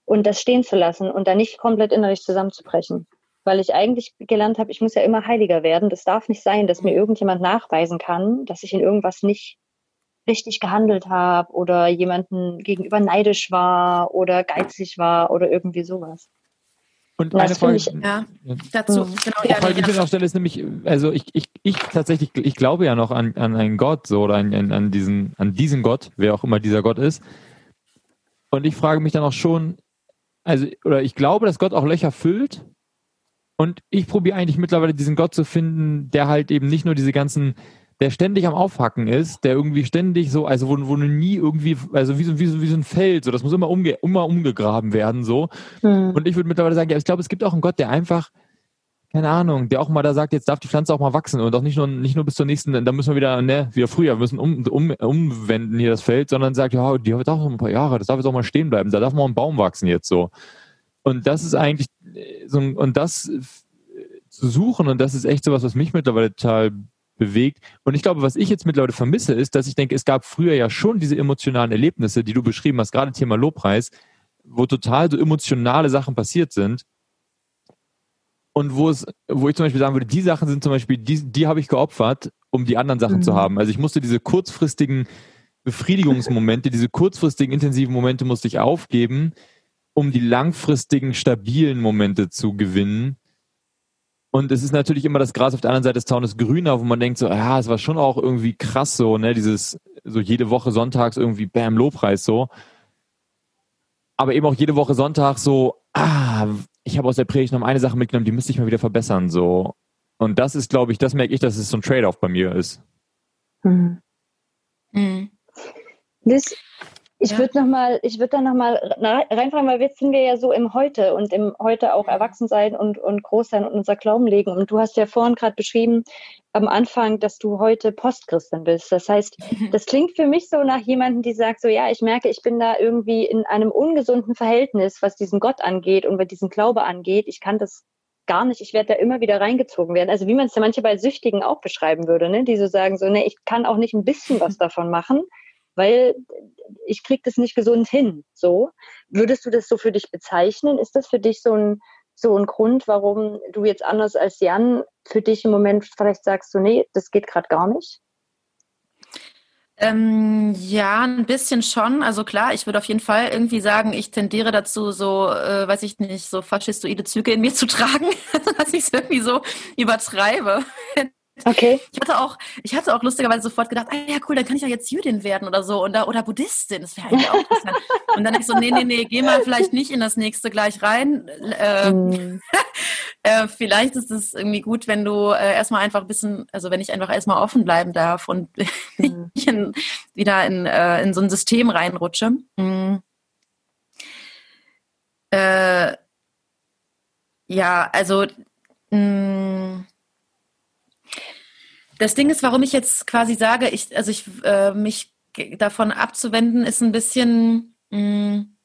Und das stehen zu lassen und da nicht komplett innerlich zusammenzubrechen. Weil ich eigentlich gelernt habe, ich muss ja immer heiliger werden. Das darf nicht sein, dass mir irgendjemand nachweisen kann, dass ich in irgendwas nicht richtig gehandelt habe oder jemanden gegenüber neidisch war oder geizig war oder irgendwie sowas. Und eine Frage, ich, ja, dazu, mhm. genau, ja, Frage, die ich noch stelle, ist nämlich, also ich, ich, ich tatsächlich, ich glaube ja noch an, an einen Gott, so, oder an, an, diesen, an diesen Gott, wer auch immer dieser Gott ist. Und ich frage mich dann auch schon, also, oder ich glaube, dass Gott auch Löcher füllt. Und ich probiere eigentlich mittlerweile diesen Gott zu finden, der halt eben nicht nur diese ganzen der ständig am Aufhacken ist, der irgendwie ständig so, also wo, wo du nie irgendwie, also wie so, wie so, wie so ein Feld, so, das muss immer, umge immer umgegraben werden, so. Mhm. Und ich würde mittlerweile sagen, ja, ich glaube, es gibt auch einen Gott, der einfach, keine Ahnung, der auch mal da sagt, jetzt darf die Pflanze auch mal wachsen und auch nicht nur, nicht nur bis zur nächsten, da müssen wir wieder, ne, wieder früher, wir müssen um, um, umwenden hier das Feld, sondern sagt, ja, die darf noch ein paar Jahre, das darf jetzt auch mal stehen bleiben, da darf mal ein Baum wachsen jetzt so. Und das ist eigentlich so, und das zu suchen und das ist echt sowas, was mich mittlerweile total bewegt. Und ich glaube, was ich jetzt mittlerweile vermisse, ist, dass ich denke, es gab früher ja schon diese emotionalen Erlebnisse, die du beschrieben hast, gerade Thema Lobpreis, wo total so emotionale Sachen passiert sind. Und wo es, wo ich zum Beispiel sagen würde, die Sachen sind zum Beispiel, die, die habe ich geopfert, um die anderen Sachen mhm. zu haben. Also ich musste diese kurzfristigen Befriedigungsmomente, diese kurzfristigen intensiven Momente musste ich aufgeben, um die langfristigen stabilen Momente zu gewinnen und es ist natürlich immer das Gras auf der anderen Seite des Zaunes grüner, wo man denkt so, ja, es war schon auch irgendwie krass so, ne, dieses, so jede Woche sonntags irgendwie Bam, Lobpreis so. Aber eben auch jede Woche Sonntag so, ah, ich habe aus der Predigt noch eine Sache mitgenommen, die müsste ich mal wieder verbessern, so. Und das ist, glaube ich, das merke ich, dass es so ein Trade-off bei mir ist. Mhm. Mhm. Liz, ich ja. würde noch mal, ich würde da noch mal reinfragen, weil jetzt sind wir ja so im Heute und im Heute auch erwachsen sein und und groß sein und unser Glauben legen. Und du hast ja vorhin gerade beschrieben am Anfang, dass du heute Postchristin bist. Das heißt, mhm. das klingt für mich so nach jemandem, die sagt so, ja, ich merke, ich bin da irgendwie in einem ungesunden Verhältnis, was diesen Gott angeht und was diesen Glaube angeht. Ich kann das gar nicht, ich werde da immer wieder reingezogen werden. Also wie man es ja manche bei Süchtigen auch beschreiben würde, ne? die so sagen so, ne, ich kann auch nicht ein bisschen was *laughs* davon machen weil ich kriege das nicht gesund hin. So würdest du das so für dich bezeichnen? Ist das für dich so ein so ein Grund, warum du jetzt anders als Jan für dich im Moment vielleicht sagst, so nee, das geht gerade gar nicht? Ähm, ja, ein bisschen schon. Also klar, ich würde auf jeden Fall irgendwie sagen, ich tendiere dazu, so, äh, weiß ich nicht, so faschistoide Züge in mir zu tragen, *laughs* dass ich es irgendwie so übertreibe. Okay. *laughs* Ich hatte auch, ich hatte auch lustigerweise sofort gedacht, ah ja cool, dann kann ich ja jetzt Jüdin werden oder so oder, oder Buddhistin. Das wäre eigentlich auch interessant. *laughs* Und dann ich so, nee, nee, nee, geh mal vielleicht nicht in das nächste gleich rein. Äh, mm. *laughs* äh, vielleicht ist es irgendwie gut, wenn du äh, erstmal einfach ein bisschen, also wenn ich einfach erstmal offen bleiben darf und mm. nicht in, wieder in, äh, in so ein System reinrutsche. Mm. Ja, also mh, das Ding ist, warum ich jetzt quasi sage, ich, also ich, äh, mich davon abzuwenden, ist ein bisschen, mh, mm,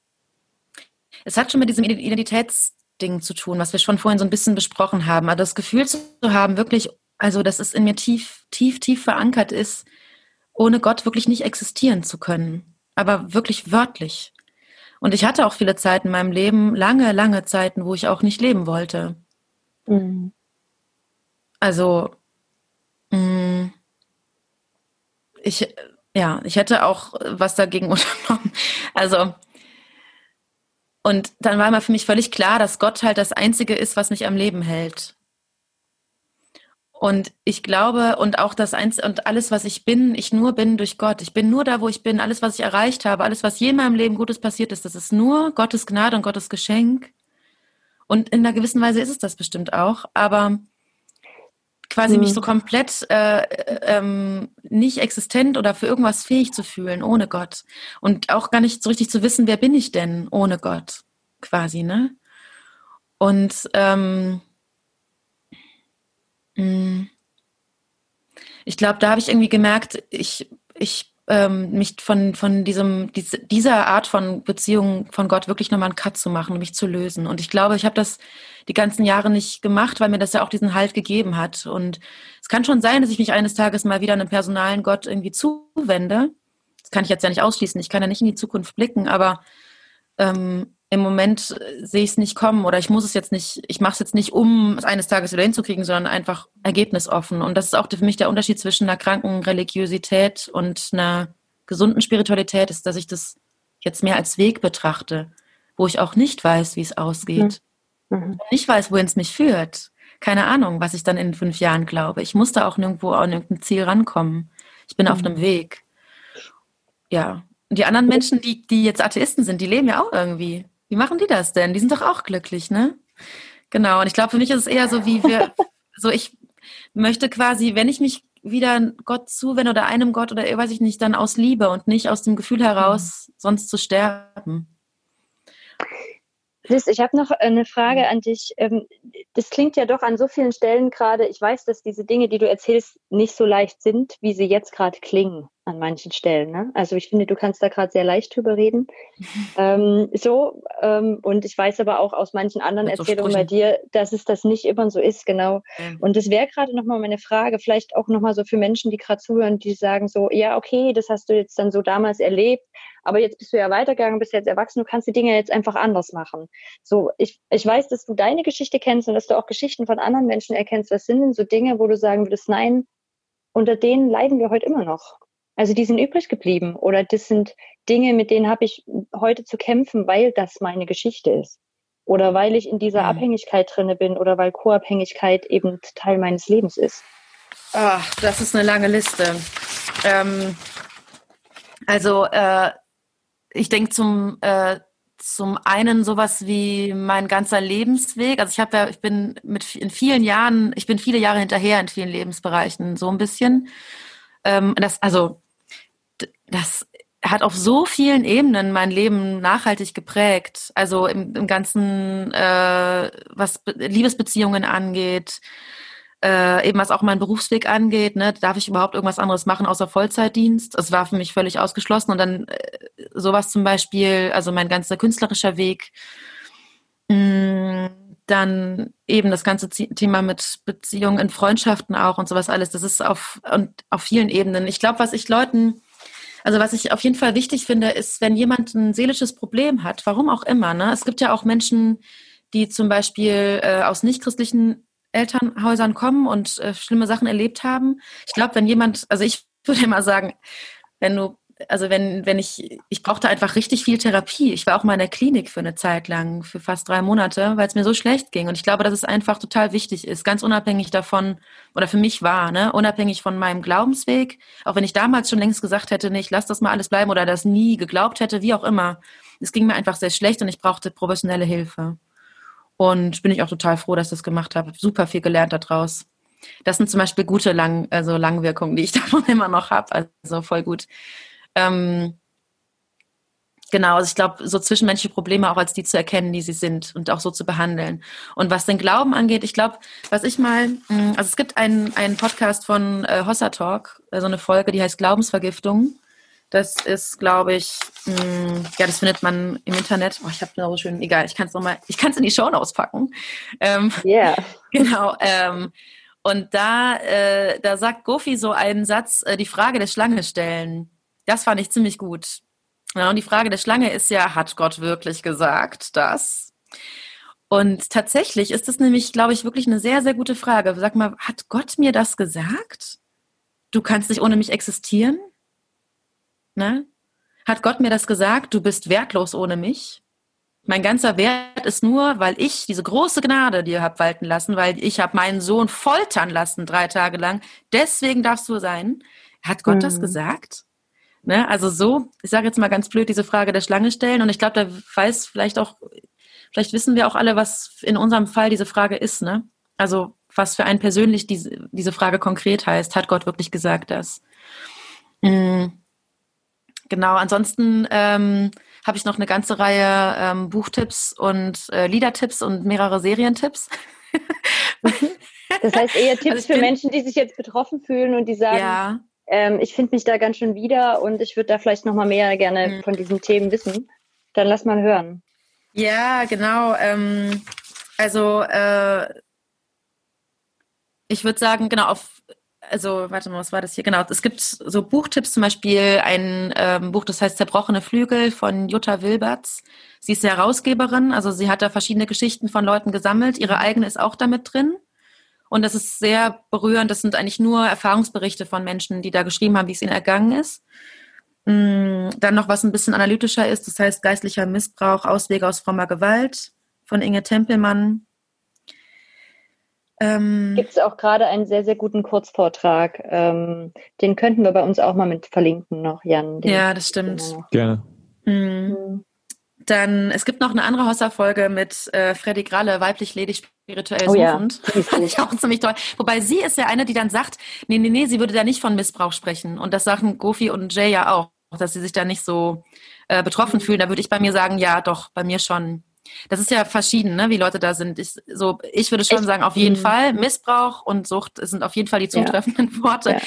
es hat schon mit diesem Identitätsding zu tun, was wir schon vorhin so ein bisschen besprochen haben. Aber das Gefühl zu haben, wirklich, also dass es in mir tief, tief, tief verankert ist, ohne Gott wirklich nicht existieren zu können. Aber wirklich wörtlich. Und ich hatte auch viele Zeiten in meinem Leben, lange, lange Zeiten, wo ich auch nicht leben wollte. Mhm. Also. Ich, ja, ich hätte auch was dagegen *laughs* unternommen. Also, und dann war immer für mich völlig klar, dass Gott halt das Einzige ist, was mich am Leben hält. Und ich glaube, und auch das Eins, und alles, was ich bin, ich nur bin durch Gott. Ich bin nur da, wo ich bin. Alles, was ich erreicht habe, alles, was je in meinem Leben Gutes passiert ist, das ist nur Gottes Gnade und Gottes Geschenk. Und in einer gewissen Weise ist es das bestimmt auch. Aber quasi mhm. mich so komplett äh, ähm, nicht existent oder für irgendwas fähig zu fühlen ohne Gott und auch gar nicht so richtig zu wissen, wer bin ich denn ohne Gott, quasi, ne? Und ähm, mm, ich glaube, da habe ich irgendwie gemerkt, ich, ich ähm, mich von, von diesem, dieser Art von Beziehung von Gott wirklich nochmal einen Cut zu machen, mich zu lösen. Und ich glaube, ich habe das die ganzen Jahre nicht gemacht, weil mir das ja auch diesen Halt gegeben hat. Und es kann schon sein, dass ich mich eines Tages mal wieder einem personalen Gott irgendwie zuwende. Das kann ich jetzt ja nicht ausschließen. Ich kann ja nicht in die Zukunft blicken, aber ähm, im Moment sehe ich es nicht kommen oder ich muss es jetzt nicht, ich mache es jetzt nicht, um es eines Tages wieder hinzukriegen, sondern einfach ergebnisoffen. Und das ist auch für mich der Unterschied zwischen einer kranken Religiosität und einer gesunden Spiritualität, ist, dass ich das jetzt mehr als Weg betrachte, wo ich auch nicht weiß, wie es ausgeht. Mhm. mhm. Nicht weiß, wohin es mich führt. Keine Ahnung, was ich dann in fünf Jahren glaube. Ich muss da auch nirgendwo an irgendein Ziel rankommen. Ich bin mhm. auf einem Weg. Ja. Und die anderen Menschen, die, die jetzt Atheisten sind, die leben ja auch irgendwie. Wie machen die das denn? Die sind doch auch glücklich, ne? Genau. Und ich glaube, für mich ist es eher so, wie wir, *laughs* so ich möchte quasi, wenn ich mich wieder Gott zuwende oder einem Gott oder weiß ich nicht, dann aus Liebe und nicht aus dem Gefühl heraus, mhm. sonst zu sterben. Liz, ich habe noch eine Frage an dich. Ähm, das klingt ja doch an so vielen Stellen gerade. Ich weiß, dass diese Dinge, die du erzählst, nicht so leicht sind, wie sie jetzt gerade klingen an manchen Stellen. Ne? Also ich finde, du kannst da gerade sehr leicht drüber reden. *laughs* ähm, so ähm, und ich weiß aber auch aus manchen anderen Mit Erzählungen so bei dir, dass es das nicht immer so ist, genau. Mhm. Und das wäre gerade nochmal meine Frage, vielleicht auch nochmal so für Menschen, die gerade zuhören, die sagen so, ja okay, das hast du jetzt dann so damals erlebt, aber jetzt bist du ja weitergegangen, bist jetzt erwachsen, du kannst die Dinge jetzt einfach anders machen. So, ich, ich weiß, dass du deine Geschichte kennst und dass du auch Geschichten von anderen Menschen erkennst. Was sind denn so Dinge, wo du sagen würdest, nein, unter denen leiden wir heute immer noch? Also die sind übrig geblieben oder das sind Dinge, mit denen habe ich heute zu kämpfen, weil das meine Geschichte ist. Oder weil ich in dieser mhm. Abhängigkeit drinne bin oder weil Co-Abhängigkeit eben Teil meines Lebens ist. Ach, das ist eine lange Liste. Ähm, also äh, ich denke zum äh, zum einen sowas wie mein ganzer Lebensweg. Also ich habe ja, ich bin mit in vielen Jahren, ich bin viele Jahre hinterher in vielen Lebensbereichen, so ein bisschen. Ähm, das, also das hat auf so vielen Ebenen mein Leben nachhaltig geprägt. Also im, im ganzen, äh, was Liebesbeziehungen angeht, äh, eben was auch meinen Berufsweg angeht, ne, darf ich überhaupt irgendwas anderes machen außer Vollzeitdienst? Es war für mich völlig ausgeschlossen und dann äh, sowas zum Beispiel, also mein ganzer künstlerischer Weg, mh, mm, dann eben das ganze Thema mit Beziehungen in Freundschaften auch und sowas alles. Das ist auf und auf vielen Ebenen. Ich glaube, was ich Leuten also was ich auf jeden Fall wichtig finde, ist, wenn jemand ein seelisches Problem hat, warum auch immer. Ne? Es gibt ja auch Menschen, die zum Beispiel äh, aus nichtchristlichen Elternhäusern kommen und äh, schlimme Sachen erlebt haben. Ich glaube, wenn jemand, also ich *laughs* würde immer sagen, wenn du, also wenn, wenn ich, ich brauchte einfach richtig viel Therapie. Ich war auch mal in der Klinik für eine Zeit lang, für fast drei Monate, weil es mir so schlecht ging. Und ich glaube, dass es einfach total wichtig ist, ganz unabhängig davon, oder für mich war, ne, unabhängig von meinem Glaubensweg, auch wenn ich damals schon längst gesagt hätte, nee, ich lass das mal alles bleiben oder das nie geglaubt hätte, wie auch immer. Es ging mir einfach sehr schlecht und ich brauchte professionelle Hilfe. Und bin ich auch total froh, dass ich das gemacht habe. Super viel gelernt daraus. Das sind zum Beispiel gute Lang also Langwirkungen, die ich *laughs* davon immer noch habe. Also voll gut. Ähm, genau, also ich glaube, so zwischenmenschliche Probleme auch als die zu erkennen, die sie sind und auch so zu behandeln. Und was den Glauben angeht, ich glaube, was ich mal, hm, also es gibt einen, einen Podcast von äh, Hossa Talk, so also eine Folge, die heißt Glaubensvergiftung. Das ist, glaube ich, mh, hm, ja, das findet man im Internet. Oh, ich habe so schön, egal, ich kann es nochmal, ich kann es in die Show auspacken. Ähm, yeah. *laughs* Genau. Ähm, und da, äh, da sagt Gofi so einen Satz, äh, die Frage der Schlange stellen. Das fand ich ziemlich gut. Ja, und die Frage der Schlange ist ja, hat Gott wirklich gesagt das? Und tatsächlich ist es nämlich, glaube ich, wirklich eine sehr, sehr gute Frage. Sag mal, hat Gott mir das gesagt? Du kannst nicht ohne mich existieren? Ne? Hat Gott mir das gesagt? Du bist wertlos ohne mich? Mein ganzer Wert ist nur, weil ich diese große Gnade dir hab walten lassen, weil ich habe meinen Sohn foltern lassen drei Tage lang. Deswegen darfst du sein. Hat Gott mhm. das gesagt? Ne? Also so, ich sage jetzt mal ganz blöd, diese Frage der Schlange stellen. Und ich glaube, da weiß vielleicht auch, vielleicht wissen wir auch alle, was in unserem Fall diese Frage ist. Ne? Also was für einen persönlich diese, diese Frage konkret heißt. Hat Gott wirklich gesagt das? Mhm. Genau, ansonsten ähm, habe ich noch eine ganze Reihe ähm, Buchtipps und äh, Liedertipps und mehrere Serientipps. das heißt eher *laughs* Tipps also für Menschen, die sich jetzt betroffen fühlen und die sagen, ja. Ähm, ich finde mich da ganz schön wieder und ich würde da vielleicht noch mal mehr gerne mhm. von diesen Themen wissen. Dann lass mal hören. Ja, genau. Ähm, also äh, ich würde sagen, genau, auf also warte mal, was war das hier? Genau, es gibt so Buchtipps, zum Beispiel ein ähm, Buch, das heißt Zerbrochene Flügel von Jutta Wilberts. Sie ist Herausgeberin, also sie hat da verschiedene Geschichten von Leuten gesammelt. Ihre eigene ist auch damit drin. Und das ist sehr berührend. Das sind eigentlich nur Erfahrungsberichte von Menschen, die da geschrieben haben, wie es ihnen ergangen ist. Mm, dann noch was ein bisschen analytischer ist, das heißt geistlicher Missbrauch, Auswege aus frommer Gewalt von Inge Tempelmann. Ähm, Gibt es auch gerade einen sehr, sehr guten Kurzvortrag. Ähm, den könnten wir bei uns auch mal mit verlinken noch, Jan. ja, das stimmt. Gerne. Mhm. Dann, es gibt noch eine andere Hossa-Folge mit äh, Freddy Gralle, weiblich ledig spirituell oh, suchend. Ja. *laughs* Fand ich auch ziemlich toll. Wobei sie ist ja eine, die dann sagt, nee, nee, nee, sie würde da nicht von Missbrauch sprechen. Und das sagen Gofi und Jay ja auch, dass sie sich da nicht so äh, betroffen fühlen. Da würde ich bei mir sagen, ja, doch, bei mir schon. Das ist ja verschieden, ne, wie Leute da sind. Ich, so, ich würde schon ich, sagen, auf jeden mh. Fall Missbrauch und Sucht sind auf jeden Fall die zutreffenden ja. *laughs* Worte. Ja.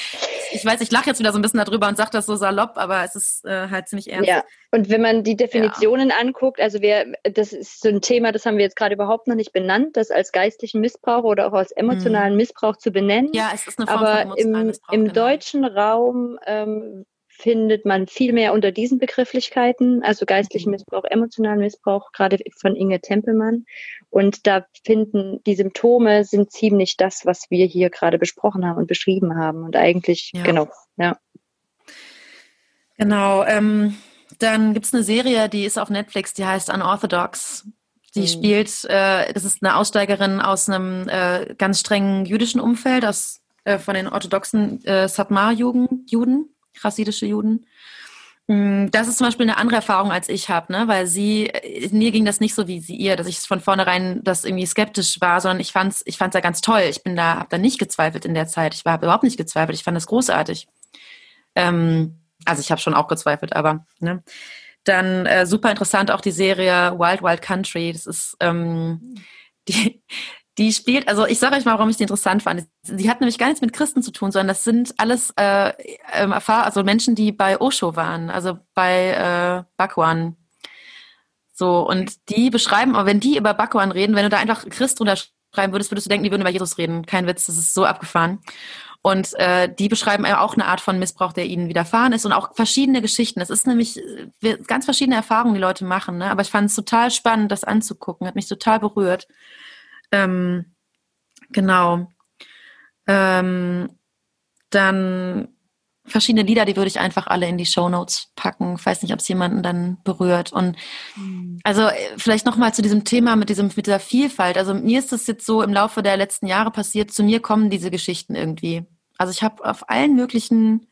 Ich weiß, ich lache jetzt wieder so ein bisschen darüber und sage das so salopp, aber es ist äh, halt ziemlich ernst. Ja, und wenn man die Definitionen ja. anguckt, also wir, das ist so ein Thema, das haben wir jetzt gerade überhaupt noch nicht benannt, das als geistlichen Missbrauch oder auch als emotionalen hm. Missbrauch zu benennen. Ja, es ist eine Form aber von im, im genau. deutschen Raum ähm, findet man viel mehr unter diesen Begrifflichkeiten, also geistlichen mhm. Missbrauch, emotionalen Missbrauch, gerade von Inge Tempelmann. Und da finden die Symptome sind ziemlich das, was wir hier gerade besprochen haben und beschrieben haben. Und eigentlich, ja. genau, ja. Genau. Ähm, dann gibt es eine Serie, die ist auf Netflix, die heißt Unorthodox. Die mhm. spielt, äh, das ist eine Aussteigerin aus einem äh, ganz strengen jüdischen Umfeld, aus, äh, von den orthodoxen äh, Satmar-Juden chassidische Juden. Mm, das ist zum Beispiel eine andere Erfahrung, als ich habe, ne? weil sie, äh, mir ging das nicht so wie sie ihr, dass ich von vornherein das irgendwie skeptisch war, sondern ich fand's, ich fand's ja ganz toll. Ich bin da, habe da nicht gezweifelt in der Zeit. Ich war überhaupt nicht gezweifelt. Ich fand das großartig. Ähm, also ich habe schon auch gezweifelt, aber ne? Dann äh, super interessant auch die Serie Wild Wild Country. Das ist ähm, die, die spielt, also ich sage euch mal, warum ich die interessant fand. Sie hat nämlich gar nichts mit Christen zu tun, sondern das sind alles äh, ähm, also Menschen, die bei Osho waren, also bei äh, Bhagwan. So, und die beschreiben, aber wenn die über Bhagwan reden, wenn du da einfach Christ drunter schreiben würdest, würdest du denken, die würden über Jesus reden. Kein Witz, das ist so abgefahren. Und äh, die beschreiben auch eine Art von Missbrauch, der ihnen widerfahren ist und auch verschiedene Geschichten. Das ist nämlich äh, ganz verschiedene Erfahrungen, die Leute machen. Ne? Aber ich fand es total spannend, das anzugucken. Hat mich total berührt. Ähm, genau. Ähm, dann verschiedene Lieder, die würde ich einfach alle in die Show Notes packen. Ich weiß nicht, ob es jemanden dann berührt. Und mhm. also äh, vielleicht nochmal zu diesem Thema mit diesem mit dieser Vielfalt. Also mir ist das jetzt so im Laufe der letzten Jahre passiert. Zu mir kommen diese Geschichten irgendwie. Also ich habe auf allen möglichen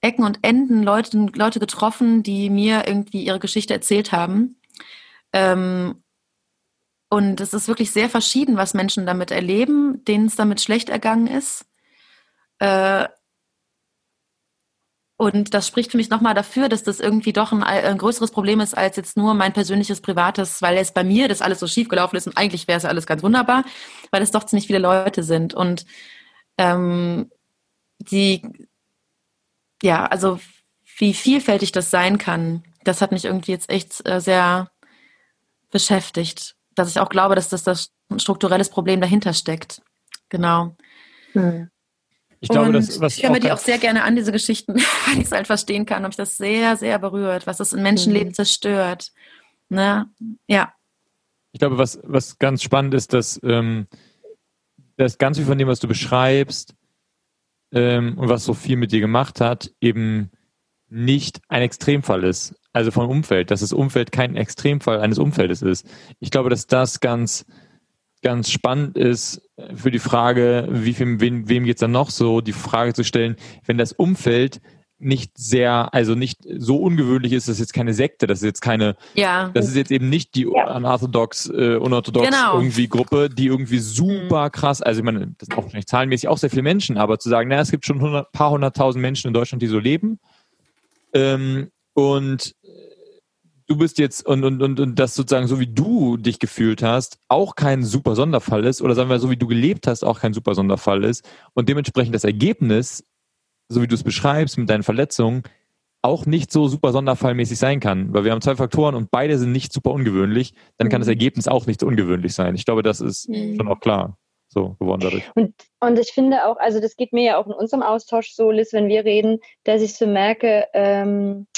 Ecken und Enden Leute, Leute getroffen, die mir irgendwie ihre Geschichte erzählt haben. Ähm, und es ist wirklich sehr verschieden, was Menschen damit erleben, denen es damit schlecht ergangen ist. Äh, und das spricht für mich nochmal dafür, dass das irgendwie doch ein, ein, größeres Problem ist als jetzt nur mein persönliches Privates, weil es bei mir das alles so schief gelaufen ist und eigentlich wäre es alles ganz wunderbar, weil es doch ziemlich viele Leute sind. Und ähm, die, ja, also wie vielfältig das sein kann, das hat mich irgendwie jetzt echt äh, sehr beschäftigt dass ich auch glaube, dass das das ein strukturelles Problem dahinter steckt. Genau. Hm. Ich glaube, das, was ich höre mir die auch sehr gerne an, diese Geschichten, *laughs* weil ich es halt verstehen kann, ob ich das sehr, sehr berührt, was das in Menschenleben mhm. zerstört. Ne? Ja. Ich glaube, was, was ganz spannend ist, dass, ähm, dass ganz viel von dem, was du beschreibst ähm, und was so viel mit dir gemacht hat, eben nicht ein Extremfall ist also vom Umfeld, dass das Umfeld kein Extremfall eines Umfeldes ist. Ich glaube, dass das ganz, ganz spannend ist für die Frage, wie viel, wem, wem geht es dann noch so, die Frage zu stellen, wenn das Umfeld nicht sehr, also nicht so ungewöhnlich ist, das ist jetzt keine Sekte, das ist jetzt keine, ja. das ist jetzt eben nicht die ja. unorthodox, äh, unorthodox genau. irgendwie Gruppe, die irgendwie super mhm. krass, also ich meine, das sind auch wahrscheinlich zahlenmäßig auch sehr viele Menschen, aber zu sagen, naja, es gibt schon ein paar hunderttausend Menschen in Deutschland, die so leben, ähm, und du bist jetzt und, und, und, und das sozusagen so wie du dich gefühlt hast, auch kein super Sonderfall ist, oder sagen wir so wie du gelebt hast, auch kein super Sonderfall ist und dementsprechend das Ergebnis, so wie du es beschreibst mit deinen Verletzungen, auch nicht so super sonderfallmäßig sein kann, weil wir haben zwei Faktoren und beide sind nicht super ungewöhnlich, dann kann das mhm. Ergebnis auch nicht so ungewöhnlich sein. Ich glaube, das ist mhm. schon auch klar so geworden dadurch. Und, und ich finde auch, also das geht mir ja auch in unserem Austausch so, Liz, wenn wir reden, dass ich so merke, ähm,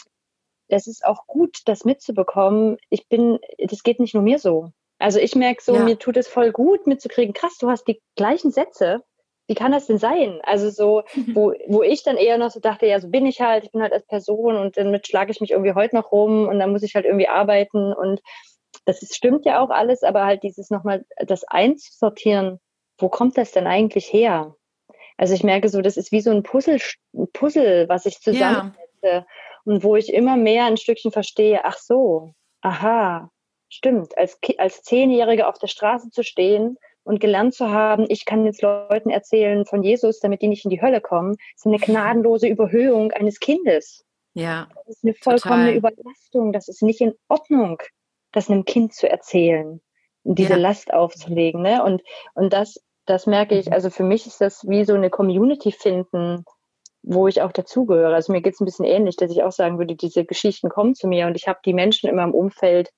das ist auch gut, das mitzubekommen. Ich bin, das geht nicht nur mir so. Also ich merke so, ja. mir tut es voll gut mitzukriegen, krass, du hast die gleichen Sätze. Wie kann das denn sein? Also so, *laughs* wo, wo ich dann eher noch so dachte, ja, so bin ich halt, ich bin halt als Person und damit schlage ich mich irgendwie heute noch rum und dann muss ich halt irgendwie arbeiten und das ist, stimmt ja auch alles, aber halt dieses nochmal, das einzusortieren, wo kommt das denn eigentlich her? Also ich merke so, das ist wie so ein Puzzle, ein Puzzle was ich zusammensetze. Ja und wo ich immer mehr ein Stückchen verstehe, ach so, aha, stimmt, als, als Zehnjährige auf der Straße zu stehen und gelernt zu haben, ich kann jetzt Leuten erzählen von Jesus, damit die nicht in die Hölle kommen, ist eine gnadenlose Überhöhung eines Kindes. Ja. Das ist eine vollkommene total. Überlastung. Das ist nicht in Ordnung, das einem Kind zu erzählen, diese ja. Last aufzulegen. Ne? Und, und das, das merke ich, mhm. also für mich ist das wie so eine Community finden, wo ich auch dazugehöre. Also mir geht es ein bisschen ähnlich, dass ich auch sagen würde, diese Geschichten kommen zu mir und ich habe die Menschen immer im Umfeld,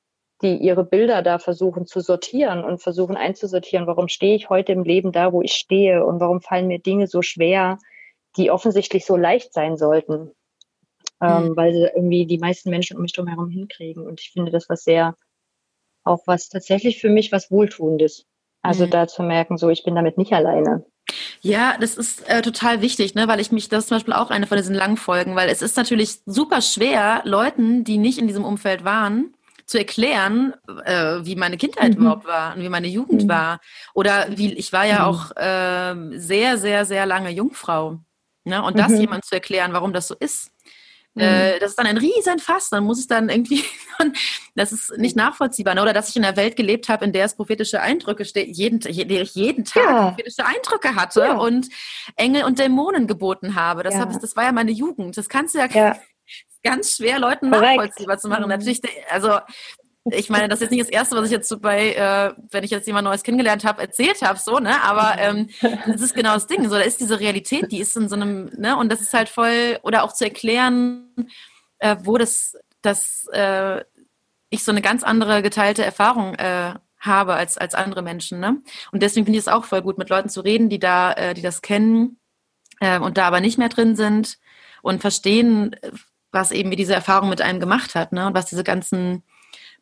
die ihre Bilder da versuchen zu sortieren und versuchen einzusortieren, warum stehe ich heute im Leben da, wo ich stehe und warum fallen mir Dinge so schwer, die offensichtlich so leicht sein sollten, ähm, mhm. weil sie irgendwie die meisten Menschen um mich drum herum hinkriegen. Und ich finde das was sehr, auch was tatsächlich für mich was Wohltuendes. Also mhm. da zu merken, so ich bin damit nicht alleine. Ja, das ist äh, total wichtig, ne, weil ich mich, das ist zum Beispiel auch eine von diesen langen Folgen, weil es ist natürlich super schwer, Leuten, die nicht in diesem Umfeld waren, zu erklären, äh, wie meine Kindheit mhm. überhaupt war und wie meine Jugend mhm. war. Oder wie ich war ja mhm. auch äh, sehr, sehr, sehr lange Jungfrau. Ne? Und das mhm. jemand zu erklären, warum das so ist. Äh, mhm. das ist dann ein riesen Fass, dann muss es dann irgendwie, *laughs* das ist nicht nachvollziehbar. Ne? Oder dass ich in einer Welt gelebt habe, in der es prophetische Eindrücke steht, jeden, jeden Tag ja. prophetische Eindrücke hatte ja. und Engel und Dämonen geboten habe. Das, ja. hab ich, das war ja meine Jugend. Das kannst du ja, ja *laughs* ganz schwer, Leuten Korrekt. nachvollziehbar zu machen. Mhm. Natürlich, also ich meine, das ist jetzt nicht das Erste, was ich jetzt so bei, äh, wenn ich jetzt jemand Neues kennengelernt habe, erzählt habe, so, ne? Aber ähm, das ist genau das Ding. So, da ist diese Realität, die ist in so einem, ne? Und das ist halt voll, oder auch zu erklären, äh, wo das, das äh, ich so eine ganz andere geteilte Erfahrung äh, habe als, als andere Menschen. Ne? Und deswegen finde ich es auch voll gut, mit Leuten zu reden, die da, äh, die das kennen äh, und da aber nicht mehr drin sind und verstehen, was eben wie diese Erfahrung mit einem gemacht hat, ne? Und was diese ganzen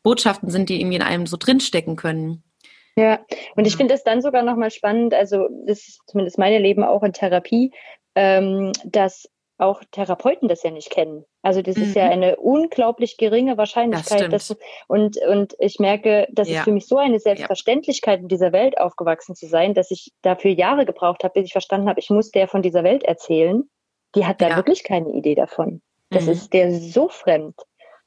Botschaften sind, die irgendwie in einem so drinstecken können. Ja, und ich finde es dann sogar nochmal spannend, also das ist zumindest meine Leben auch in Therapie, ähm, dass auch Therapeuten das ja nicht kennen. Also das mhm. ist ja mhm. eine unglaublich geringe Wahrscheinlichkeit. Das dass, und, und ich merke, das ja. ist für mich so eine Selbstverständlichkeit, in dieser Welt aufgewachsen zu sein, dass ich dafür Jahre gebraucht habe, bis ich verstanden habe, ich muss der von dieser Welt erzählen. Die hat da ja. wirklich keine Idee davon. Das mhm. ist der so fremd.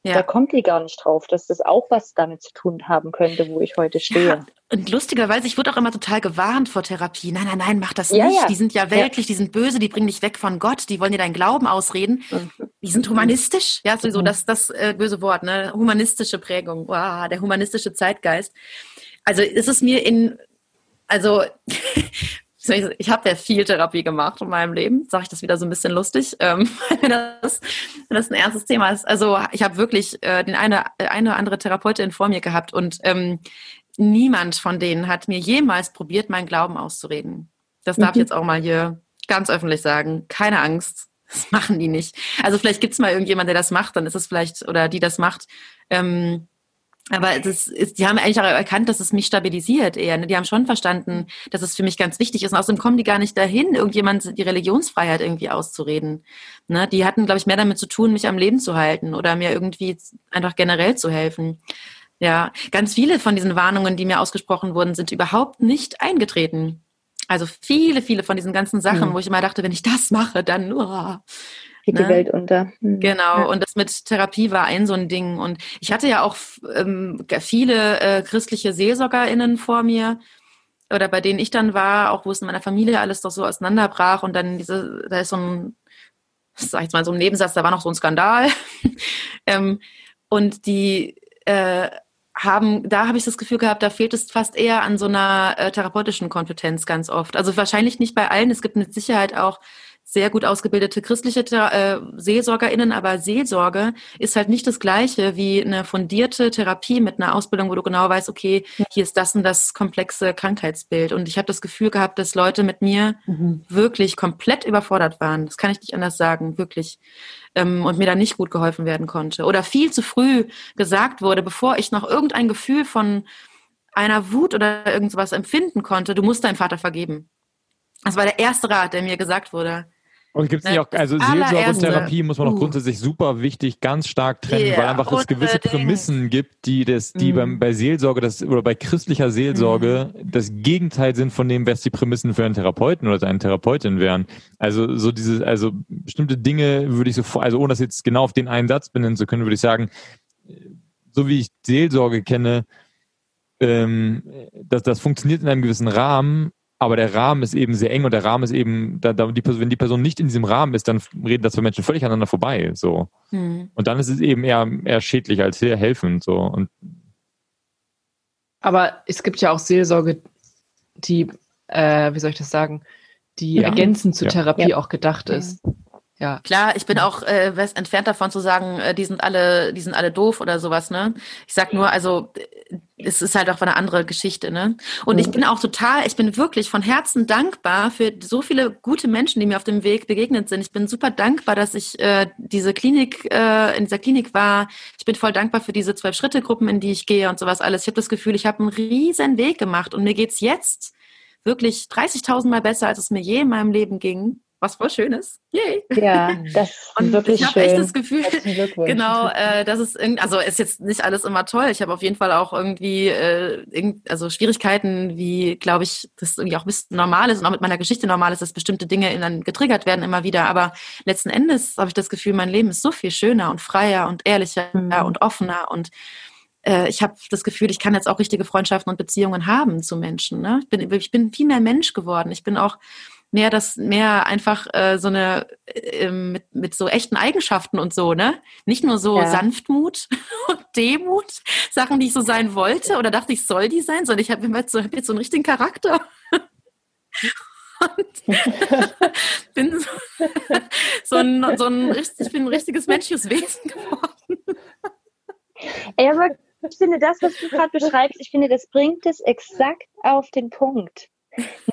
Ja. Da kommt die gar nicht drauf, dass das auch was damit zu tun haben könnte, wo ich heute stehe. Ja, und lustigerweise, ich wurde auch immer total gewarnt vor Therapie. Nein, nein, nein, mach das ja, nicht. Die sind ja weltlich, die sind böse, die bringen dich weg von Gott, die wollen dir deinen Glauben ausreden. Mhm. Die sind humanistisch. Ja, sowieso mhm. das, das äh, böse Wort, ne? Humanistische Prägung. Wow, der humanistische Zeitgeist. Also ist es mir in, also *laughs* ich habe ja viel Therapie gemacht in meinem Leben, sage ich das wieder so ein bisschen lustig, ähm, *laughs* wenn, das, wenn das ein ernstes Thema ist. Also ich habe wirklich äh, den eine, eine oder andere Therapeutin vor mir gehabt und ähm, niemand von denen hat mir jemals probiert, meinen Glauben auszureden. Das darf mhm. ich jetzt auch mal hier ganz öffentlich sagen. Keine Angst. *laughs* Das machen die nicht. Also vielleicht gibt es mal irgendjemand, der das macht, dann ist es vielleicht, oder die das macht. Ähm, aber das ist, die haben eigentlich auch erkannt, dass es mich stabilisiert eher. Ne? Die haben schon verstanden, dass es für mich ganz wichtig ist. Und außerdem kommen die gar nicht dahin, irgendjemand die Religionsfreiheit irgendwie auszureden. Ne? Die hatten, glaube ich, mehr damit zu tun, mich am Leben zu halten oder mir irgendwie einfach generell zu helfen. Ja, ganz viele von diesen Warnungen, die mir ausgesprochen wurden, sind überhaupt nicht eingetreten. Also viele, viele von diesen ganzen Sachen, mhm. wo ich immer dachte, wenn ich das mache, dann oh, geht ne? die Welt unter. Mhm. Genau, ja. und das mit Therapie war ein so ein Ding. Und ich hatte ja auch ähm, viele äh, christliche SeelsorgerInnen vor mir, oder bei denen ich dann war, auch wo es in meiner Familie alles doch so auseinanderbrach und dann diese, da ist so ein, sag ich mal, so ein Nebensatz, da war noch so ein Skandal. *laughs* ähm, und die äh, haben, da habe ich das Gefühl gehabt, da fehlt es fast eher an so einer äh, therapeutischen Kompetenz ganz oft. Also wahrscheinlich nicht bei allen. Es gibt mit Sicherheit auch sehr gut ausgebildete christliche äh, SeelsorgerInnen, aber Seelsorge ist halt nicht das Gleiche wie eine fundierte Therapie mit einer Ausbildung, wo du genau weißt, okay, hier ist das und das komplexe Krankheitsbild. Und ich habe das Gefühl gehabt, dass Leute mit mir mhm. wirklich komplett überfordert waren. Das kann ich nicht anders sagen, wirklich. Ähm, und mir da nicht gut geholfen werden konnte. Oder viel zu früh gesagt wurde, bevor ich noch irgendein Gefühl von einer Wut oder irgendwas empfinden konnte, du musst deinem Vater vergeben. Das war der erste Rat, der mir gesagt wurde. Und gibt es nicht auch, also Seelsorge und Therapie muss man auch uh. grundsätzlich super wichtig, ganz stark trennen, yeah, weil einfach es gewisse Prämissen gibt, die das, die mm. beim, bei Seelsorge das, oder bei christlicher Seelsorge mm. das Gegenteil sind von dem, was die Prämissen für einen Therapeuten oder eine Therapeutin wären. Also so diese, also bestimmte Dinge würde ich so, also ohne das jetzt genau auf den einen Satz benennen zu können, würde ich sagen, so wie ich Seelsorge kenne, ähm, das, das funktioniert in einem gewissen Rahmen, aber der Rahmen ist eben sehr eng und der Rahmen ist eben, da, da die Person, wenn die Person nicht in diesem Rahmen ist, dann reden das zwei Menschen völlig aneinander vorbei. So. Hm. Und dann ist es eben eher, eher schädlich als helfend. So. Und aber es gibt ja auch Seelsorge, die, äh, wie soll ich das sagen, die ja. ergänzend zur ja. Therapie ja. auch gedacht ist. Ja. Klar, ich bin auch äh, entfernt davon zu sagen, äh, die sind alle, die sind alle doof oder sowas, ne? Ich sag nur, also äh, es ist halt auch eine andere Geschichte, ne? Und ich bin auch total, ich bin wirklich von Herzen dankbar für so viele gute Menschen, die mir auf dem Weg begegnet sind. Ich bin super dankbar, dass ich äh, diese Klinik, äh, in dieser Klinik war. Ich bin voll dankbar für diese zwölf Schritte Gruppen, in die ich gehe und sowas alles. Ich habe das Gefühl, ich habe einen riesen Weg gemacht und mir geht's jetzt wirklich 30.000 Mal besser, als es mir je in meinem Leben ging was voll schön ist. Yay. Ja, das *laughs* ist und wirklich ich habe echt das Gefühl, genau, äh, das ist irgendwie, also ist jetzt nicht alles immer toll. Ich habe auf jeden Fall auch irgendwie, äh, irgend, also Schwierigkeiten, wie, glaube ich, das irgendwie auch ein bisschen normal ist und auch mit meiner Geschichte normal ist, dass bestimmte Dinge dann getriggert werden immer wieder. Aber letzten Endes habe ich das Gefühl, mein Leben ist so viel schöner und freier und ehrlicher mhm. und offener und äh, ich habe das Gefühl, ich kann jetzt auch richtige Freundschaften und Beziehungen haben zu Menschen. Ne? Ich, bin, ich bin viel mehr Mensch geworden. Ich bin auch mehr das, mehr einfach äh, so eine äh, mit, mit so echten Eigenschaften und so, ne? Nicht nur so ja. Sanftmut *laughs* und Demut, Sachen, die ich so sein wollte oder dachte, ich soll die sein, sondern ich habe jetzt, so, hab jetzt so einen richtigen Charakter. *laughs* und *laughs* bin so, so, ein, so ein, ich bin ein richtiges menschliches Wesen geworden. Ey, aber ich finde das, was du gerade beschreibst, ich finde, das bringt es exakt auf den Punkt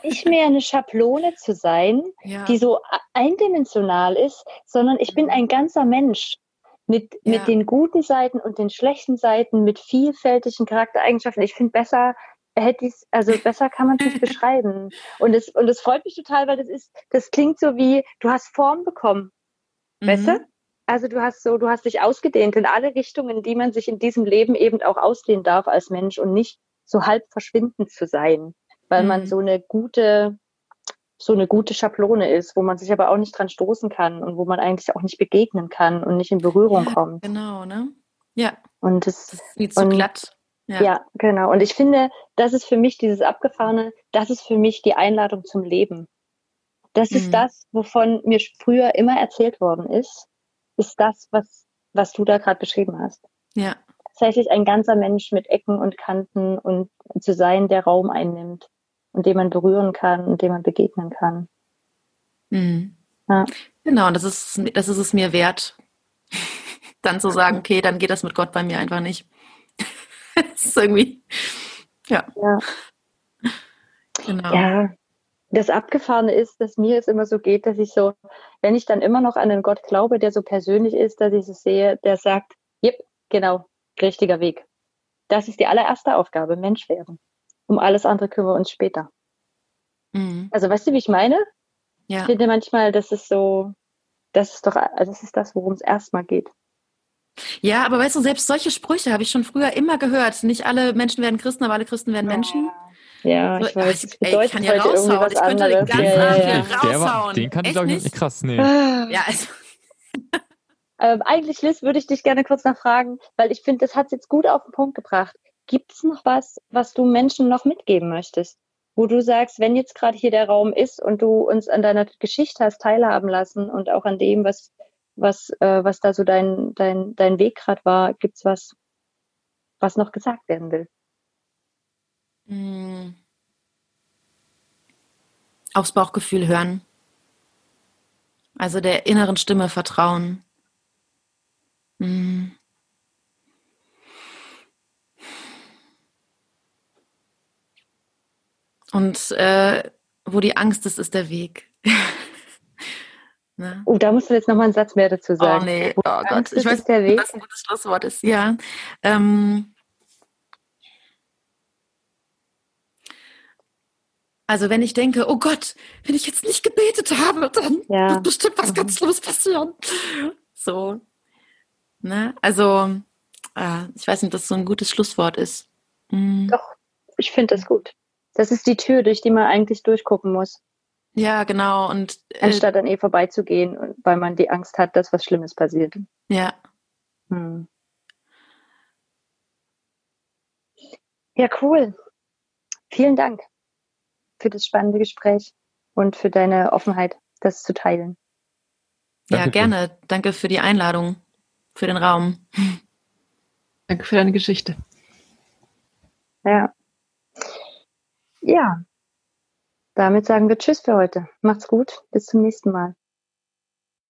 nicht mehr eine Schablone zu sein, ja. die so eindimensional ist, sondern ich bin mhm. ein ganzer Mensch mit, ja. mit den guten Seiten und den schlechten Seiten, mit vielfältigen Charaktereigenschaften. Ich finde besser, hätte ich also besser kann man es nicht *laughs* beschreiben. Und es, und es freut mich total, weil das ist, das klingt so wie, du hast Form bekommen. Mhm. Weißt du? Also du hast so, du hast dich ausgedehnt in alle Richtungen, die man sich in diesem Leben eben auch ausdehnen darf als Mensch und nicht so halb verschwindend zu sein weil mhm. man so eine gute, so eine gute Schablone ist, wo man sich aber auch nicht dran stoßen kann und wo man eigentlich auch nicht begegnen kann und nicht in Berührung ja, kommt. Genau, ne? Ja. Und das, das ist wie zu glatt. Ja. ja, genau. Und ich finde, das ist für mich dieses Abgefahrene, das ist für mich die Einladung zum Leben. Das mhm. ist das, wovon mir früher immer erzählt worden ist, ist das, was, was du da gerade beschrieben hast. Ja. Tatsächlich ein ganzer Mensch mit Ecken und Kanten und zu sein, der Raum einnimmt und dem man berühren kann und dem man begegnen kann. Mhm. Ja. Genau, und das ist, das ist es mir wert, *laughs* dann zu sagen, okay, dann geht das mit Gott bei mir einfach nicht. *laughs* das ist irgendwie, ja. ja. Genau. Ja, das Abgefahrene ist, dass mir es immer so geht, dass ich so, wenn ich dann immer noch an einen Gott glaube, der so persönlich ist, dass ich so sehe, der sagt, yep, genau, richtiger Weg. Das ist die allererste Aufgabe, Mensch werden. Um alles andere kümmern wir uns später. Mhm. Also weißt du, wie ich meine? Ja. Ich finde manchmal, das ist so, das ist doch, also das ist das, worum es erstmal geht. Ja, aber weißt du, selbst solche Sprüche habe ich schon früher immer gehört. Nicht alle Menschen werden Christen, aber alle Christen werden Menschen. Ja, ich weiß. Das ey, ich kann ja raushauen. Ich könnte den ganzen ja, ja, ja. raushauen. War, den kann ich auch nicht krass nehmen. *laughs* Ja, also. *laughs* ähm, eigentlich, Liz, würde ich dich gerne kurz nachfragen, weil ich finde, das hat es jetzt gut auf den Punkt gebracht. Gibt es noch was, was du Menschen noch mitgeben möchtest? Wo du sagst, wenn jetzt gerade hier der Raum ist und du uns an deiner Geschichte hast teilhaben lassen und auch an dem, was, was, äh, was da so dein, dein, dein Weg gerade war, gibt's was, was noch gesagt werden will? Mm. Aufs Bauchgefühl hören. Also der inneren Stimme vertrauen. Mm. Und äh, wo die Angst ist, ist der Weg. *laughs* ne? Oh, da musst du jetzt nochmal einen Satz mehr dazu sagen. Oh nee, oh Gott, ich weiß, Weg? was ein gutes Schlusswort ist. Ja. Ähm, also wenn ich denke, oh Gott, wenn ich jetzt nicht gebetet habe, dann ja. wird bestimmt was mhm. ganz Schlimmes passieren. So. Ne? Also, äh, ich weiß nicht, ob das so ein gutes Schlusswort ist. Mhm. Doch, ich finde das gut. Das ist die Tür, durch die man eigentlich durchgucken muss. Ja, genau. Und äh, anstatt an eh vorbeizugehen, weil man die Angst hat, dass was Schlimmes passiert. Ja. Hm. Ja, cool. Vielen Dank für das spannende Gespräch und für deine Offenheit, das zu teilen. Ja, Danke gerne. Dir. Danke für die Einladung, für den Raum. Danke für deine Geschichte. Ja. Ja. Damit sagen wir Tschüss für heute. Macht's gut. Bis zum nächsten Mal.